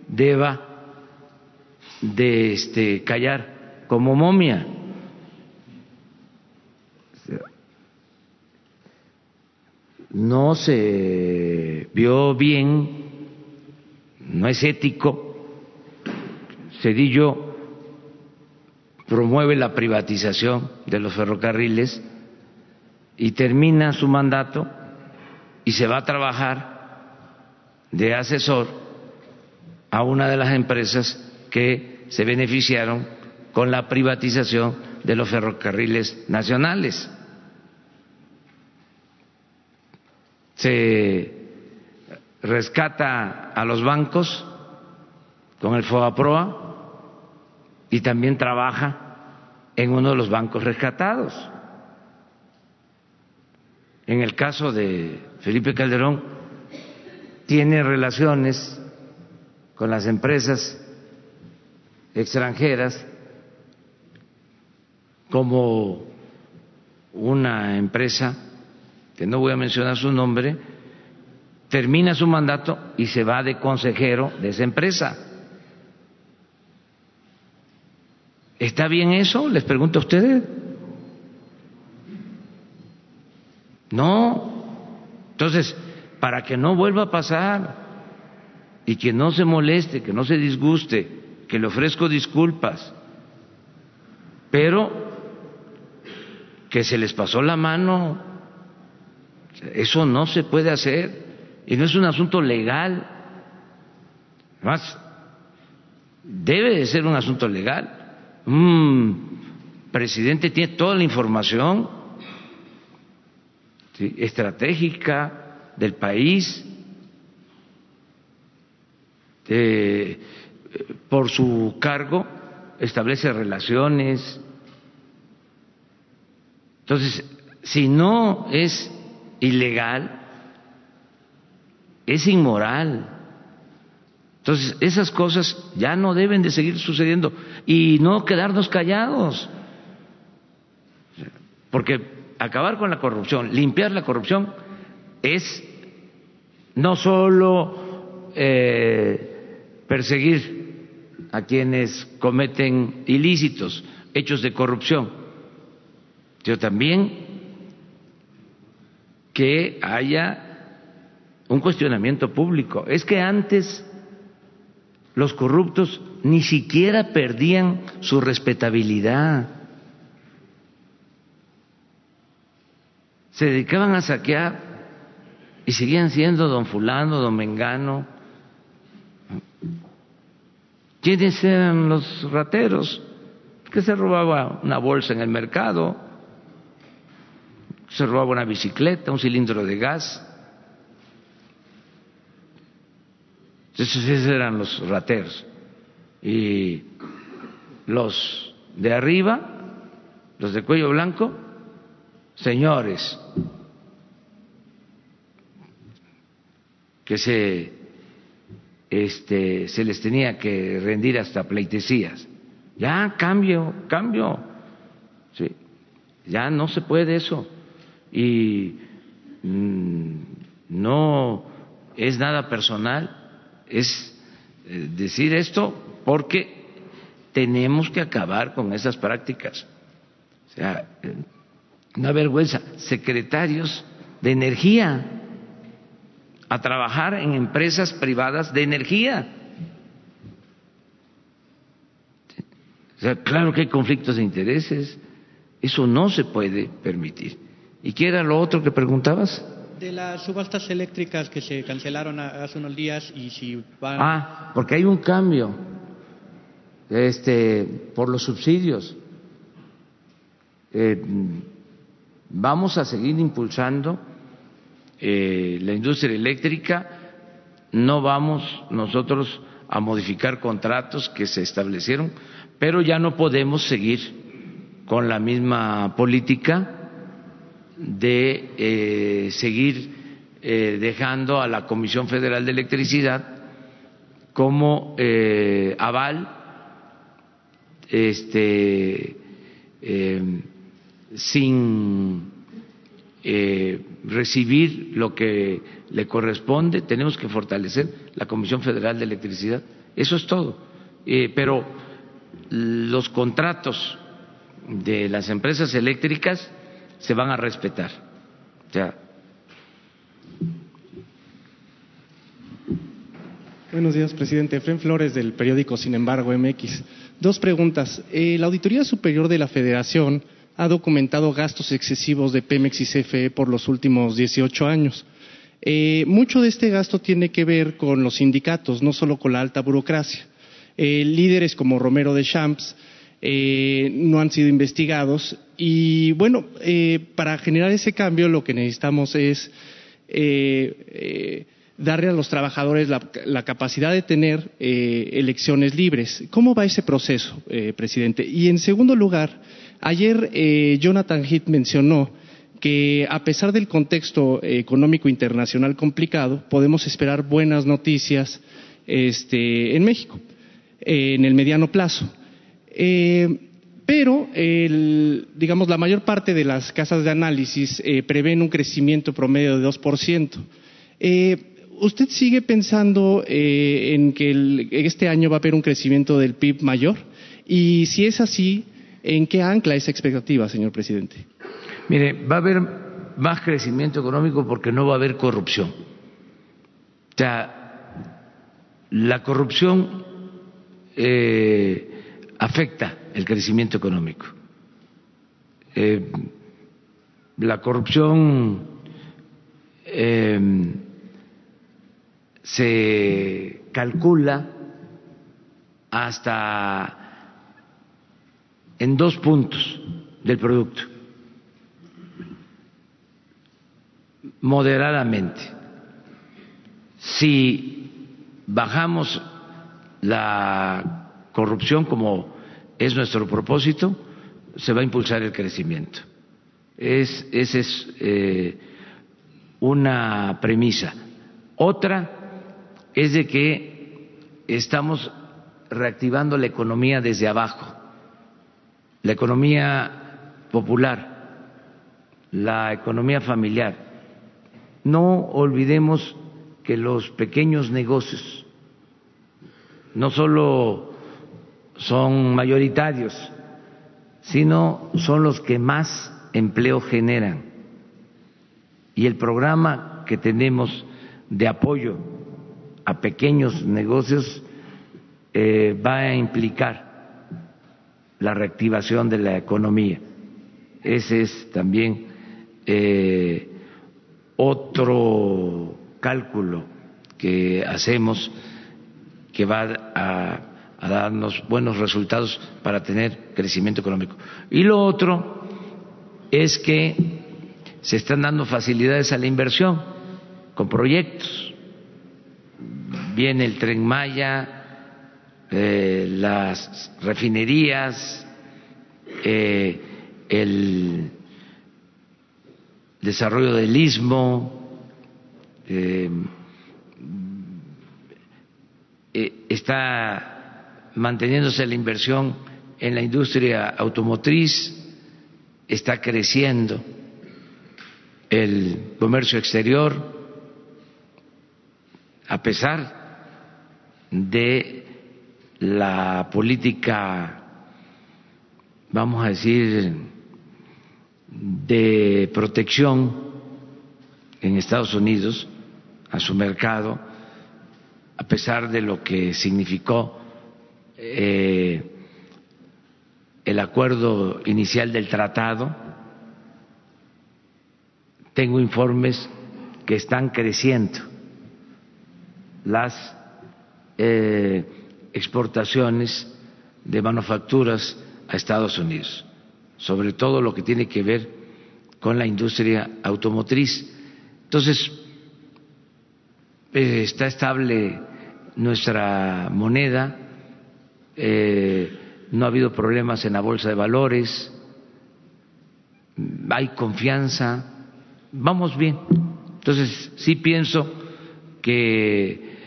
deba de este, callar como momia. No se vio bien, no es ético. Cedillo promueve la privatización de los ferrocarriles y termina su mandato y se va a trabajar de asesor a una de las empresas que se beneficiaron con la privatización de los ferrocarriles nacionales. Se rescata a los bancos con el FOAPROA y también trabaja en uno de los bancos rescatados. En el caso de Felipe Calderón, tiene relaciones con las empresas extranjeras como una empresa, que no voy a mencionar su nombre, termina su mandato y se va de consejero de esa empresa. ¿Está bien eso? Les pregunto a ustedes. No. Entonces, para que no vuelva a pasar, y que no se moleste, que no se disguste, que le ofrezco disculpas. pero que se les pasó la mano, eso no se puede hacer y no es un asunto legal. Además, debe de ser un asunto legal. Un presidente tiene toda la información estratégica del país, eh, por su cargo establece relaciones. Entonces, si no es ilegal, es inmoral. Entonces, esas cosas ya no deben de seguir sucediendo y no quedarnos callados. Porque acabar con la corrupción, limpiar la corrupción, es no solo eh, perseguir a quienes cometen ilícitos, hechos de corrupción, sino también que haya un cuestionamiento público. Es que antes los corruptos ni siquiera perdían su respetabilidad. Se dedicaban a saquear y seguían siendo don fulano, don mengano. ¿Quiénes eran los rateros? Que se robaba una bolsa en el mercado, se robaba una bicicleta, un cilindro de gas. Esos eran los rateros. Y los de arriba, los de cuello blanco, señores que se, este, se les tenía que rendir hasta pleitesías. Ya cambio, cambio. Sí. Ya no se puede eso. Y mm, no es nada personal es eh, decir esto porque tenemos que acabar con esas prácticas. O sea, una vergüenza, secretarios de energía a trabajar en empresas privadas de energía. O sea, claro que hay conflictos de intereses, eso no se puede permitir. ¿Y qué era lo otro que preguntabas? De las subastas eléctricas que se cancelaron hace unos días y si van... Ah, porque hay un cambio este, por los subsidios. Eh, vamos a seguir impulsando eh, la industria eléctrica, no vamos nosotros a modificar contratos que se establecieron, pero ya no podemos seguir con la misma política de eh, seguir eh, dejando a la Comisión Federal de Electricidad como aval este, sin recibir lo que le corresponde. Tenemos que fortalecer la Comisión Federal de Electricidad. Eso es todo. pero los contratos de las empresas eléctricas se van a respetar. Buenos días, presidente. Efren Flores, del periódico Sin embargo MX. Dos preguntas. Eh, la Auditoría Superior de la Federación ha documentado gastos excesivos de Pemex y CFE por los últimos 18 años. Eh, mucho de este gasto tiene que ver con los sindicatos, no solo con la alta burocracia. Eh, líderes como Romero de Champs eh, no han sido investigados. Y bueno, para generar ese cambio lo que necesitamos es darle a los trabajadores la, capacidad de tener elecciones libres. ¿Cómo va ese proceso, presidente? Y en segundo lugar, ayer Jonathan Heath mencionó que a pesar del contexto económico internacional complicado, podemos esperar buenas noticias este, en México en el mediano plazo. Eh, pero, digamos, la mayor parte de las casas de análisis eh, prevén un crecimiento promedio de 2%. Eh, ¿Usted sigue pensando en que este año va a haber un crecimiento del PIB mayor? Y si es así, ¿en qué ancla esa expectativa, señor presidente? Mire, va a haber más crecimiento económico porque no va a haber corrupción. O sea, la corrupción afecta el crecimiento económico. eh, la corrupción eh, se calcula hasta en dos puntos del producto, moderadamente. Si bajamos la corrupción como es nuestro propósito, se va a impulsar el crecimiento. Es, esa es eh, una premisa. Otra es de que estamos reactivando la economía desde abajo, la economía popular, la economía familiar. No olvidemos que los pequeños negocios no solo son mayoritarios, sino son los que más empleo generan. Y el programa que tenemos de apoyo a pequeños negocios eh, va a implicar la reactivación de la economía. Ese es también eh, otro cálculo que hacemos que va a, a, darnos buenos resultados para tener crecimiento económico. Y lo otro es que se están dando facilidades a la inversión con proyectos. Viene el tren Maya, eh, las refinerías, eh, el desarrollo del istmo, eh, está manteniéndose la inversión en la industria automotriz, está creciendo el comercio exterior, a pesar de la política, vamos a decir, de protección en Estados Unidos a su mercado, a pesar de lo que significó eh, el acuerdo inicial del tratado, tengo informes que están creciendo. Las eh, exportaciones de manufacturas a Estados Unidos, sobre todo lo que tiene que ver con la industria automotriz. Entonces, eh, está estable nuestra moneda, eh, no ha habido problemas en la bolsa de valores, hay confianza, vamos bien. Entonces, sí pienso que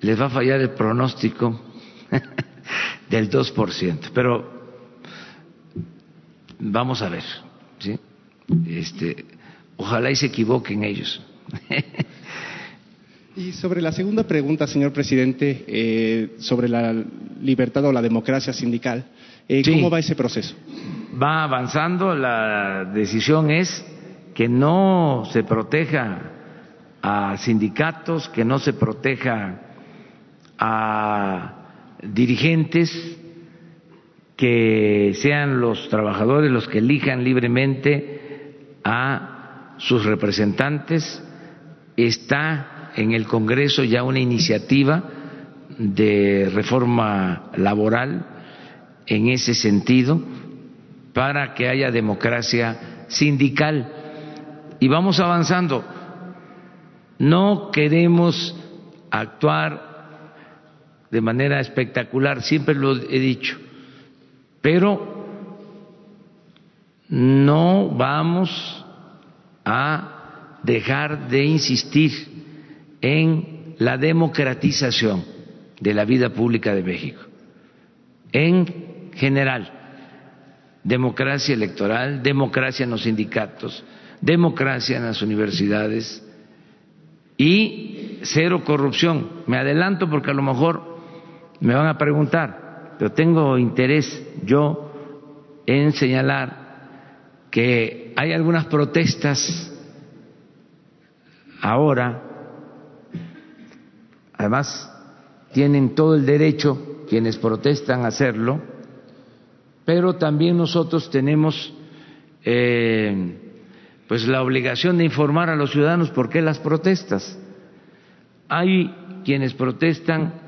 les va a fallar el pronóstico del 2%, pero vamos a ver, ¿sí? Este, ojalá y se equivoquen ellos. y sobre la segunda pregunta, señor presidente, eh, sobre la libertad o la democracia sindical, eh, ¿cómo va ese proceso? Va avanzando, la decisión es que no se proteja a sindicatos, que no se proteja a dirigentes que sean los trabajadores los que elijan libremente a sus representantes. Está en el Congreso ya una iniciativa de reforma laboral en ese sentido para que haya democracia sindical. Y vamos avanzando. No queremos actuar de manera espectacular, siempre lo he dicho, pero no vamos a dejar de insistir en la democratización de la vida pública de México, en general, democracia electoral, democracia en los sindicatos, democracia en las universidades y cero corrupción. Me adelanto porque a lo mejor me van a preguntar, pero tengo interés yo en señalar que hay algunas protestas ahora, además tienen todo el derecho quienes protestan a hacerlo, pero también nosotros tenemos eh, pues la obligación de informar a los ciudadanos por qué las protestas. Hay quienes protestan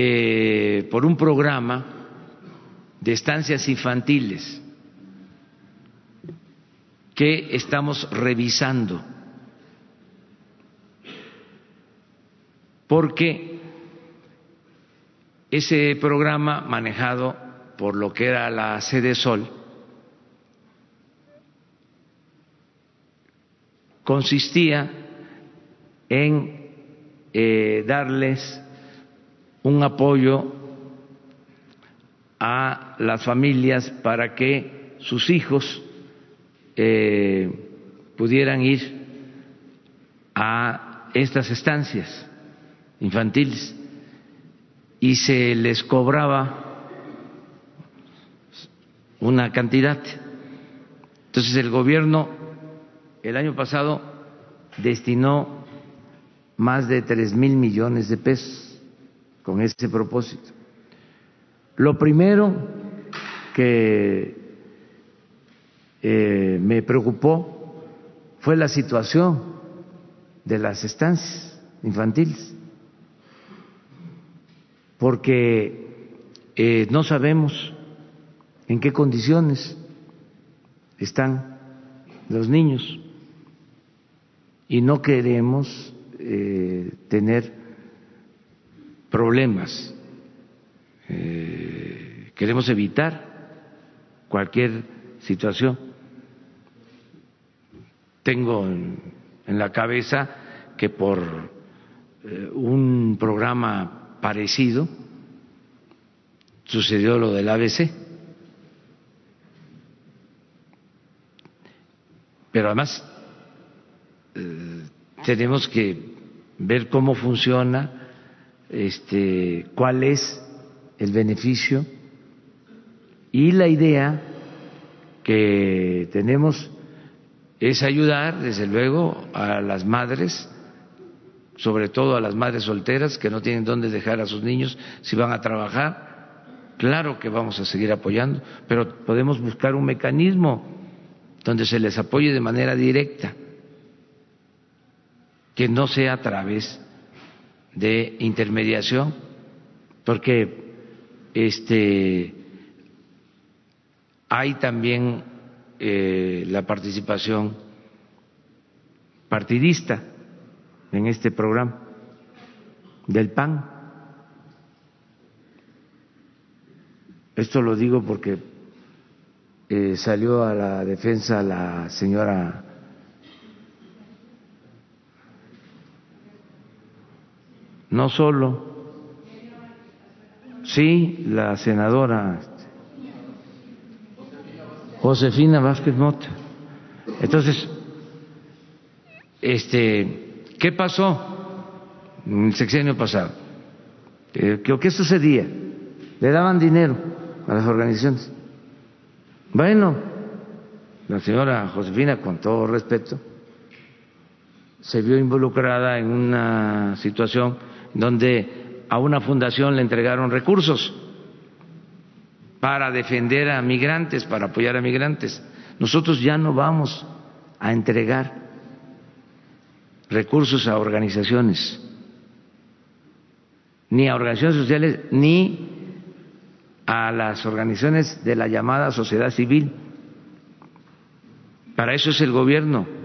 eh, por un programa de estancias infantiles que estamos revisando, porque ese programa manejado por lo que era la sede Sol consistía en eh, darles un apoyo a las familias para que sus hijos eh, pudieran ir a estas estancias infantiles y se les cobraba una cantidad. Entonces el gobierno el año pasado destinó más de tres mil millones de pesos con ese propósito. Lo primero que eh, me preocupó fue la situación de las estancias infantiles, porque eh, no sabemos en qué condiciones están los niños y no queremos eh, tener problemas, queremos evitar cualquier situación tengo en, la cabeza que por eh, un programa parecido sucedió lo del ABC. Pero además eh, tenemos que ver cómo funciona, este, cuál es el beneficio y la idea que tenemos es ayudar, desde luego, a las madres, sobre todo a las madres solteras que no tienen dónde dejar a sus niños si van a trabajar. Claro que vamos a seguir apoyando, pero podemos buscar un mecanismo donde se les apoye de manera directa, que no sea a través de intermediación, porque este hay también eh, la participación partidista en este programa del PAN. Esto lo digo porque eh, salió a la defensa la señora no solo, sí, la senadora Josefina Vázquez Mota. Entonces, este, ¿qué pasó en el sexenio pasado? Eh, ¿Qué, sucedía? Le daban dinero a las organizaciones. Bueno, la señora Josefina, con todo respeto, se vio involucrada en una situación donde a una fundación le entregaron recursos para defender a migrantes, para apoyar a migrantes. Nosotros ya no vamos a entregar recursos a organizaciones, ni a organizaciones sociales, ni a las organizaciones de la llamada sociedad civil. Para eso es el gobierno.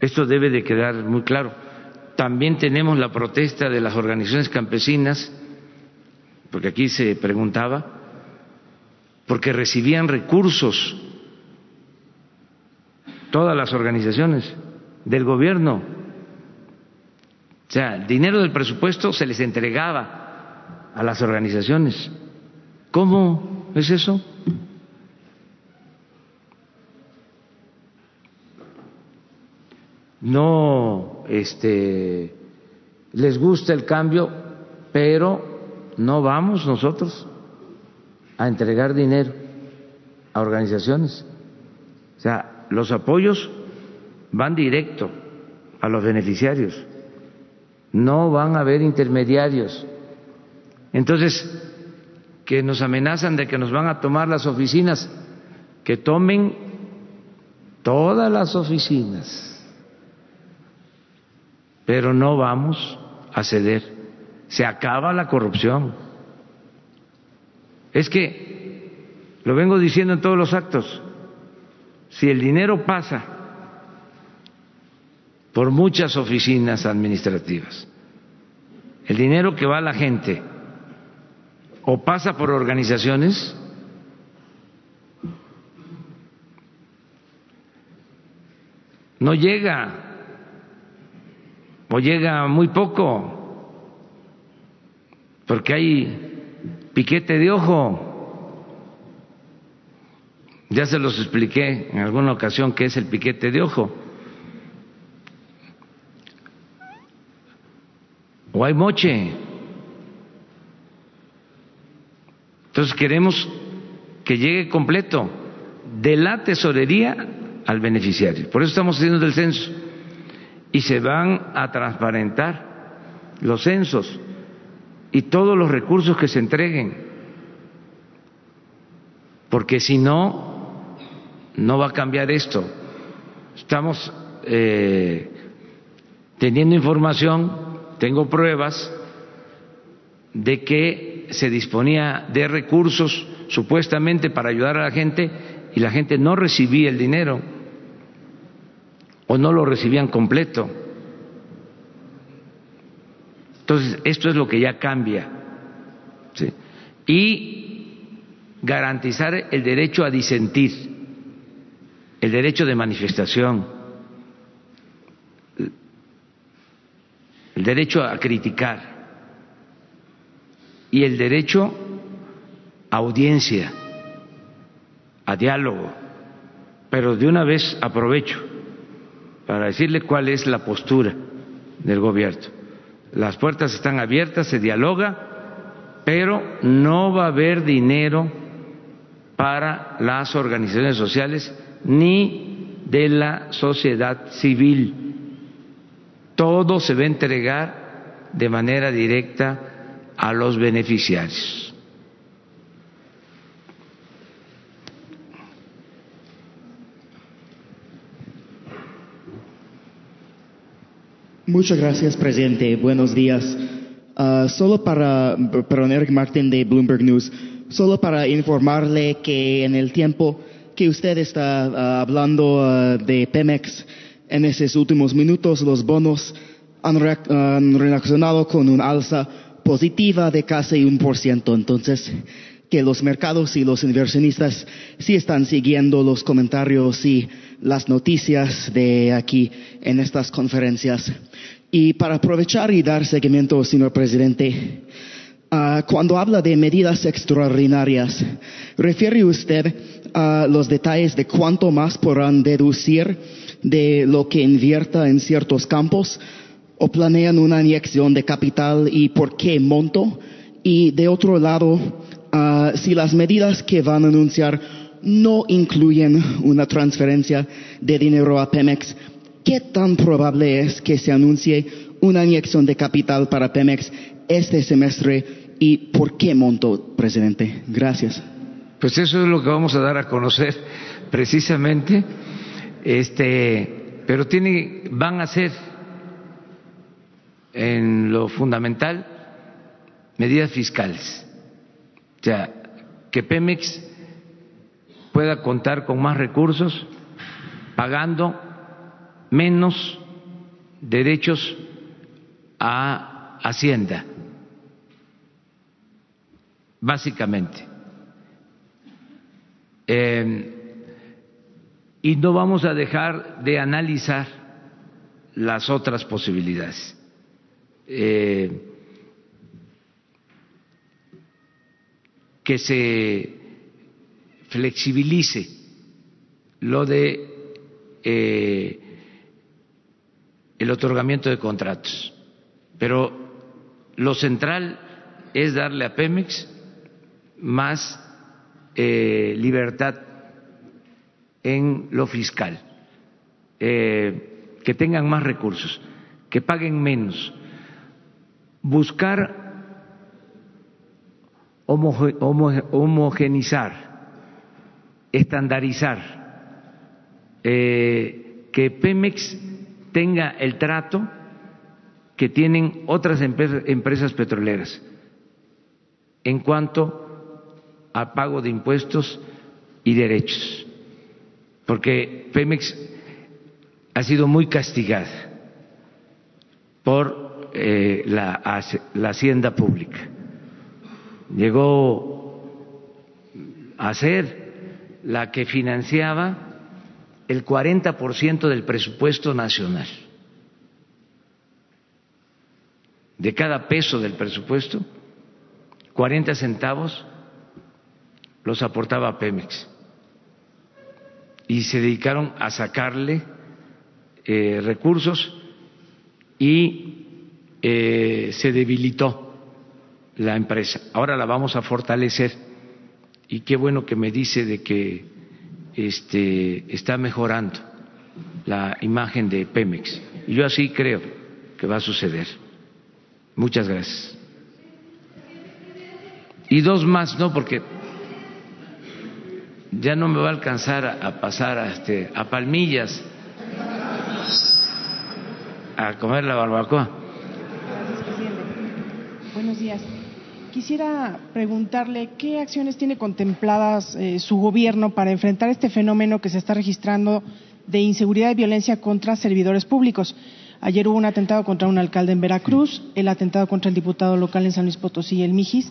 Esto debe de quedar muy claro. También tenemos la protesta de las organizaciones campesinas, porque aquí se preguntaba, porque recibían recursos todas las organizaciones del gobierno. O sea, el dinero del presupuesto se les entregaba a las organizaciones. ¿Cómo es eso? No este, les gusta el cambio, pero no vamos nosotros a entregar dinero a organizaciones. O sea, los apoyos van directo a los beneficiarios, no van a haber intermediarios. Entonces, que nos amenazan de que nos van a tomar las oficinas, que tomen todas las oficinas, pero no vamos a ceder. Se acaba la corrupción. Es que, lo vengo diciendo en todos los actos, si el dinero pasa por muchas oficinas administrativas, el dinero que va a la gente o pasa por organizaciones, no llega o llega muy poco, porque hay piquete de ojo. Ya se los expliqué en alguna ocasión qué es el piquete de ojo. O hay moche. Entonces queremos que llegue completo de la tesorería al beneficiario. Por eso estamos haciendo el censo. Y se van a transparentar los censos y todos los recursos que se entreguen. Porque si no, no va a cambiar esto. Estamos eh, teniendo información, tengo pruebas de que se disponía de recursos supuestamente para ayudar a la gente y la gente no recibía el dinero o no lo recibían completo. Entonces, esto es lo que ya cambia. Y garantizar el derecho a disentir, el derecho de manifestación, el derecho a criticar y el derecho a audiencia, a diálogo. Pero de una vez aprovecho para decirle cuál es la postura del gobierno. Las puertas están abiertas, se dialoga, pero no va a haber dinero para las organizaciones sociales ni de la sociedad civil. Todo se va a entregar de manera directa a los beneficiarios. Muchas gracias, presidente. Buenos días. Uh, solo para, perdón, Eric Martin de Bloomberg News, solo para informarle que en el tiempo que usted está uh, hablando uh, de Pemex, en esos últimos minutos los bonos han, han reaccionado con un alza positiva de casi un por ciento. Entonces, que los mercados y los inversionistas sí están siguiendo los comentarios y las noticias de aquí en estas conferencias. Y para aprovechar y dar seguimiento, señor presidente, uh, cuando habla de medidas extraordinarias, ¿refiere usted a los detalles de cuánto más podrán deducir de lo que invierta en ciertos campos? o planean una inyección de capital y por qué monto? Y de otro lado, uh, si las medidas que van a anunciar no incluyen una transferencia de dinero a Pemex, ¿qué tan probable es que se anuncie una inyección de capital para Pemex este semestre y por qué monto, presidente? Gracias. Pues eso es lo que vamos a dar a conocer precisamente, este, pero tiene, van a ser en lo fundamental medidas fiscales. O sea, que Pemex pueda contar con más recursos pagando menos derechos a Hacienda, básicamente. Eh, y no vamos a dejar de analizar las otras posibilidades. Eh, que se flexibilice lo de eh, el otorgamiento de contratos. Pero lo central es darle a Pemex más eh, libertad en lo fiscal, que tengan más recursos, que paguen menos buscar homogenizar, estandarizar, eh, que Pemex tenga el trato que tienen otras empresas petroleras en cuanto a pago de impuestos y derechos, porque Pemex ha sido muy castigada por eh, la, la hacienda pública. Llegó a ser la que financiaba el 40% del presupuesto nacional. De cada peso del presupuesto, 40 centavos los aportaba Pemex. Y se dedicaron a sacarle eh, recursos y eh, se debilitó la empresa. Ahora la vamos a fortalecer y qué bueno que me dice de que este, está mejorando la imagen de Pemex. Y yo así creo que va a suceder. Muchas gracias. Y dos más, no, porque ya no me va a alcanzar a, pasar a, este, a Palmillas a comer la barbacoa. Buenos días. Quisiera preguntarle qué acciones tiene contempladas eh, su gobierno para enfrentar este fenómeno que se está registrando de inseguridad y violencia contra servidores públicos. Ayer hubo un atentado contra un alcalde en Veracruz, el atentado contra el diputado local en San Luis Potosí, el Mijis,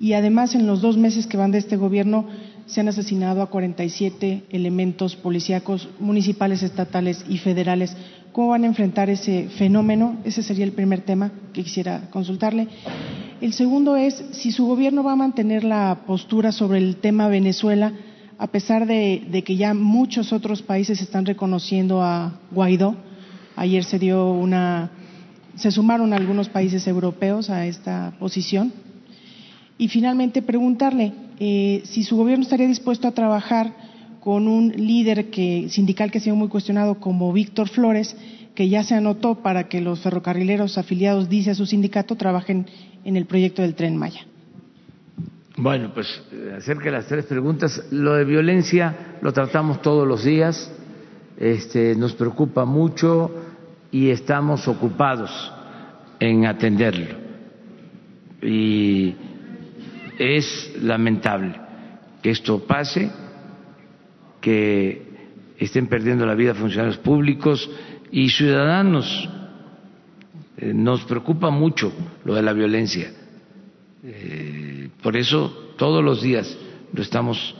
y además en los dos meses que van de este gobierno se han asesinado a 47 elementos policíacos municipales, estatales y federales. ¿Cómo van a enfrentar ese fenómeno? Ese sería el primer tema que quisiera consultarle. El segundo es si su gobierno va a mantener la postura sobre el tema Venezuela, a pesar de, que ya muchos otros países están reconociendo a Guaidó. Ayer se dio una, se sumaron algunos países europeos a esta posición. Y finalmente preguntarle, eh, si su gobierno estaría dispuesto a trabajar con un líder que, sindical que ha sido muy cuestionado como Víctor Flores, que ya se anotó para que los ferrocarrileros afiliados, dice a su sindicato, trabajen en el proyecto del tren Maya. Bueno, pues acerca de las tres preguntas, lo de violencia lo tratamos todos los días, este, nos preocupa mucho y estamos ocupados en atenderlo. Y es lamentable que esto pase, que estén perdiendo la vida funcionarios públicos y ciudadanos. Eh, nos preocupa mucho lo de la violencia. Eh, por eso todos los días lo estamos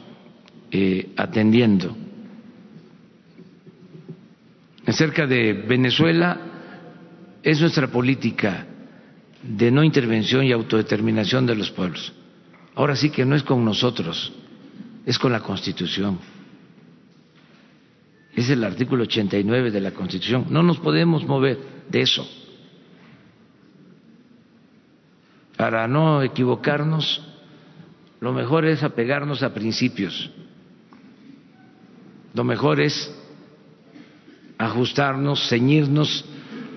eh, atendiendo. Acerca de Venezuela, es nuestra política de no intervención y autodeterminación de los pueblos. Ahora sí que no es con nosotros, es con la Constitución. Es el artículo 89 de la Constitución. No nos podemos mover de eso. Para no equivocarnos, lo mejor es apegarnos a principios. Lo mejor es ajustarnos, ceñirnos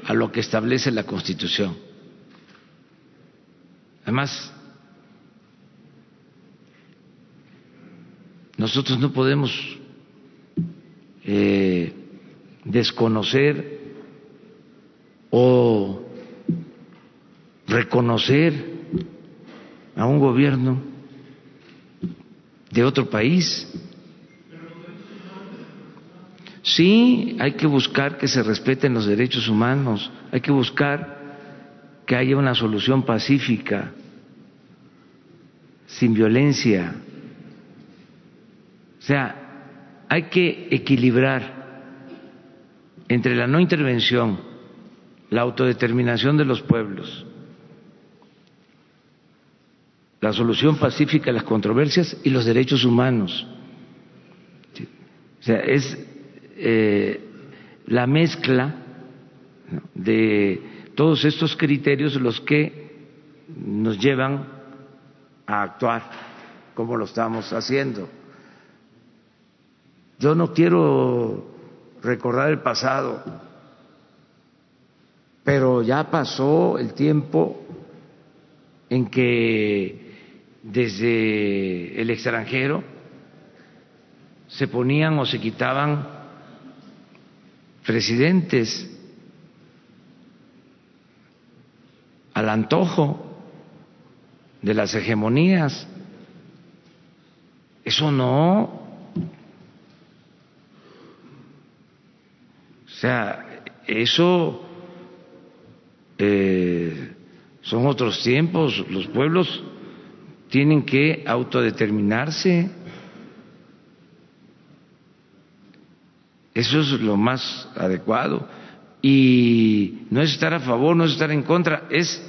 a lo que establece la Constitución. Además, Nosotros no podemos eh, desconocer o reconocer a un gobierno de otro país. Sí, hay que buscar que se respeten los derechos humanos, hay que buscar que haya una solución pacífica, sin violencia. O sea, hay que equilibrar entre la no intervención, la autodeterminación de los pueblos, la solución pacífica de las controversias y los derechos humanos. O sea, es eh, la mezcla de todos estos criterios los que nos llevan a actuar como lo estamos haciendo. Yo no quiero recordar el pasado, pero ya pasó el tiempo en que desde el extranjero se ponían o se quitaban presidentes al antojo de las hegemonías. Eso no. O sea, eso eh, son otros tiempos. Los pueblos tienen que autodeterminarse. Eso es lo más adecuado. Y no es estar a favor, no es estar en contra, es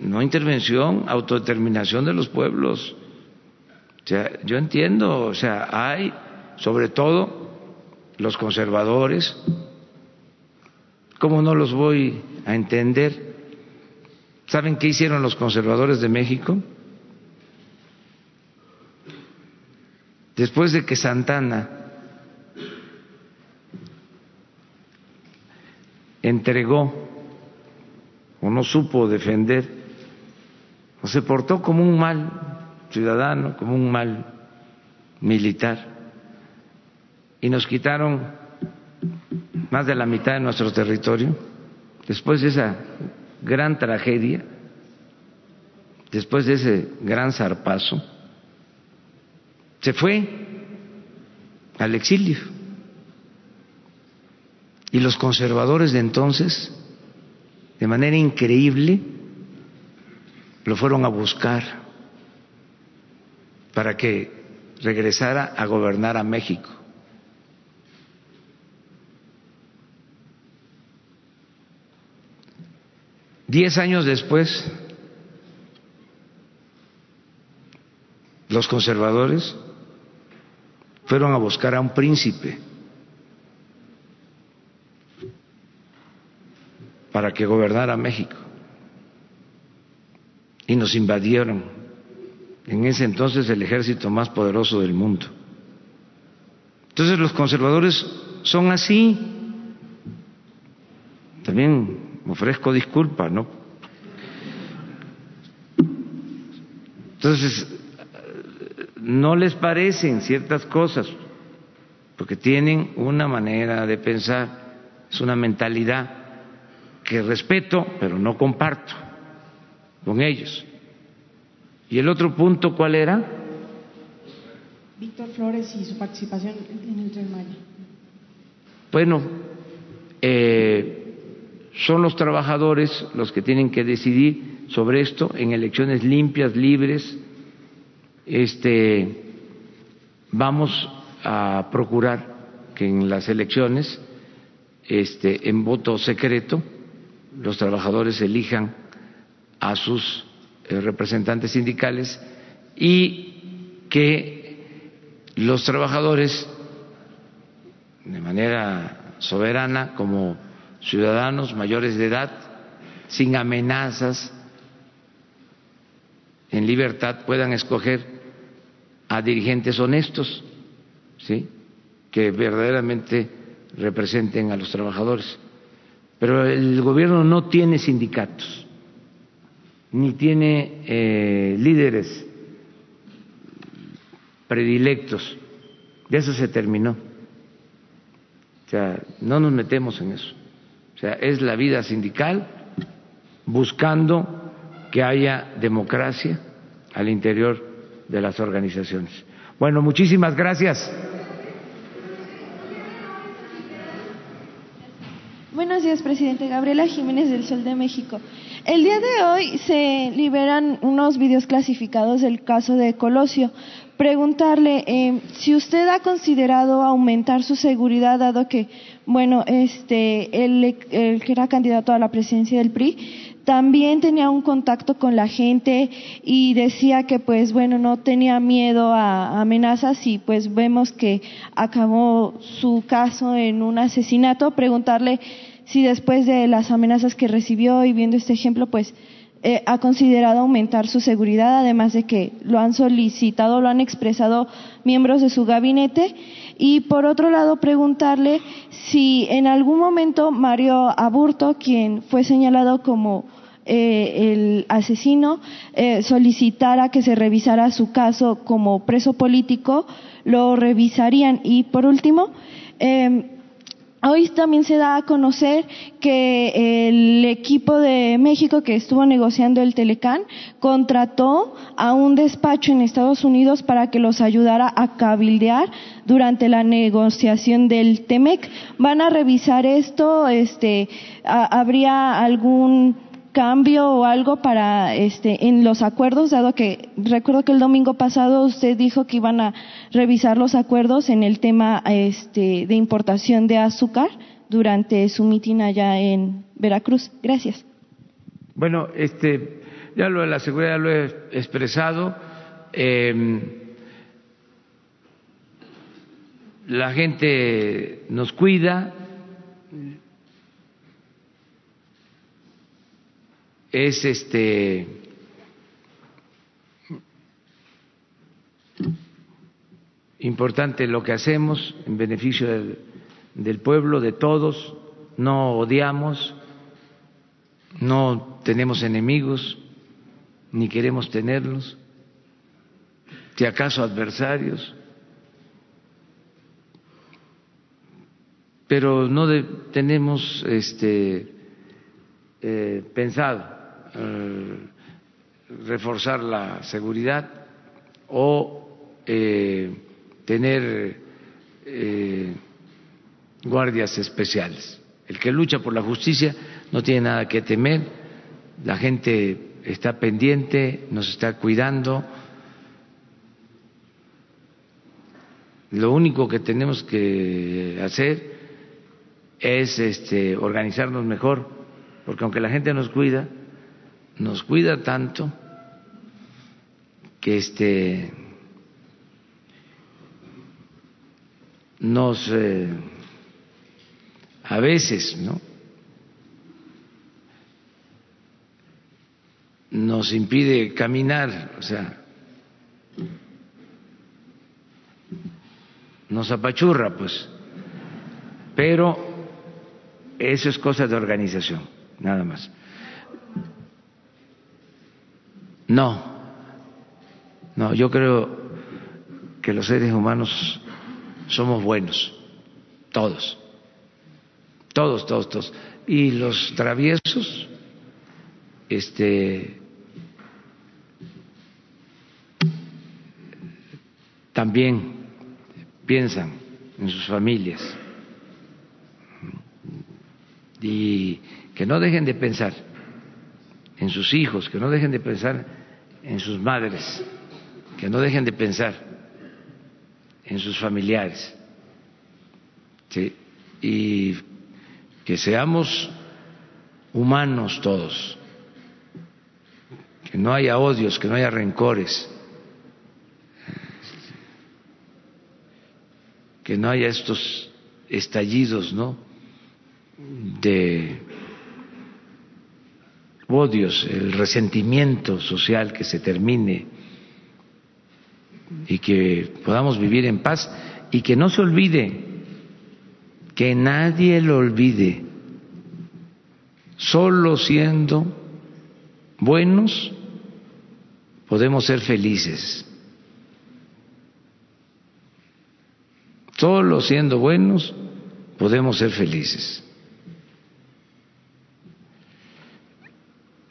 no intervención, autodeterminación de los pueblos. O sea, yo entiendo, o sea, hay sobre todo los conservadores, ¿cómo no los voy a entender? ¿Saben qué hicieron los conservadores de México? Después de que Santana entregó o no supo defender o se portó como un mal ciudadano, como un mal militar, y nos quitaron más de la mitad de nuestro territorio, después de esa gran tragedia, después de ese gran zarpazo, se fue al exilio. Y los conservadores de entonces, de manera increíble, lo fueron a buscar para que regresara a gobernar a México. Diez años después, los conservadores fueron a buscar a un príncipe para que gobernara México y nos invadieron en ese entonces el ejército más poderoso del mundo. Entonces los conservadores son así. También ofrezco disculpas, ¿no? Entonces, no les parecen ciertas cosas, porque tienen una manera de pensar, es una mentalidad que respeto, pero no comparto con ellos. ¿Y el otro punto cuál era? Víctor Flores y su participación en el Tren. Bueno, eh, son los trabajadores los que tienen que decidir sobre esto en elecciones limpias, libres. Este, vamos a procurar que en las elecciones, este, en voto secreto, los trabajadores elijan a sus eh, representantes sindicales y que los trabajadores, de manera soberana, como ciudadanos mayores de edad, sin amenazas, en libertad, puedan escoger a dirigentes honestos, ¿sí? que verdaderamente representen a los trabajadores. Pero el gobierno no tiene sindicatos ni tiene eh, líderes predilectos. De eso se terminó. O sea, no nos metemos en eso. Sea, es la vida sindical buscando que haya democracia al interior de las organizaciones. Bueno, muchísimas gracias. Buenos días, presidente. Gabriela Jiménez del Sol de México. El día de hoy se liberan unos videos clasificados del caso de Colosio. Preguntarle eh, si usted ha considerado aumentar su seguridad, dado que, bueno, este, el, que era candidato a la presidencia del PRI también tenía un contacto con la gente y decía que pues bueno no tenía miedo a amenazas y pues vemos que acabó su caso en un asesinato preguntarle si después de las amenazas que recibió y viendo este ejemplo, pues eh, ha considerado aumentar su seguridad, además de que lo han solicitado, lo han expresado miembros de su gabinete. Y por otro lado, preguntarle si en algún momento Mario Aburto, quien fue señalado como eh, el asesino eh, solicitara que se revisara su caso como preso político, lo revisarían. Y por último, eh, Hoy también se da a conocer que el equipo de México que estuvo negociando el Telecán contrató a un despacho en Estados Unidos para que los ayudara a cabildear durante la negociación del TEMEC. Van a revisar esto, este, habría algún cambio o algo para este en los acuerdos dado que recuerdo que el domingo pasado usted dijo que iban a revisar los acuerdos en el tema este de importación de azúcar durante su mitin allá en Veracruz. Gracias. Bueno, este ya lo de la seguridad lo he expresado. Eh, la gente nos cuida, es este importante lo que hacemos en beneficio del, pueblo, de todos, no odiamos, no tenemos enemigos, ni queremos tenerlos, si acaso adversarios, pero no tenemos este eh, pensado eh, reforzar la seguridad o eh, tener eh, guardias especiales. El que lucha por la justicia no tiene nada que temer, la gente está pendiente, nos está cuidando. Lo único que tenemos que hacer es este, organizarnos mejor, porque aunque la gente nos cuida, nos cuida tanto que este nos eh, a veces no nos impide caminar o sea nos apachurra pues. Pero eso es cosa de organización nada más No, no, yo creo que los seres humanos somos buenos, todos, todos, todos, todos. Y los traviesos, este, también piensan en sus familias. Y que no dejen de pensar en sus hijos, que no dejen de pensar en sus madres, que no dejen de pensar en sus familiares y que seamos humanos todos, que no haya odios, que no haya rencores, que no haya estos estallidos, ¿no? de odios, el resentimiento social que se termine y que podamos vivir en paz y que no se olvide, que nadie lo olvide, solo siendo buenos podemos ser felices. Solo siendo buenos podemos ser felices.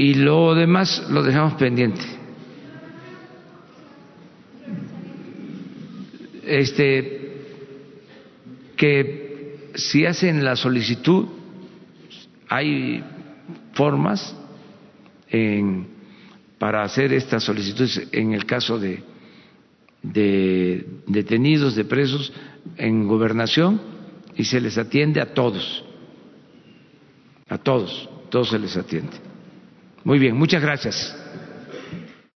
Y lo demás lo dejamos pendiente. Este que si hacen la solicitud hay formas en, para hacer estas solicitudes en el caso de, de detenidos, de presos en gobernación y se les atiende a todos, a todos, todos se les atiende. Muy bien, muchas gracias.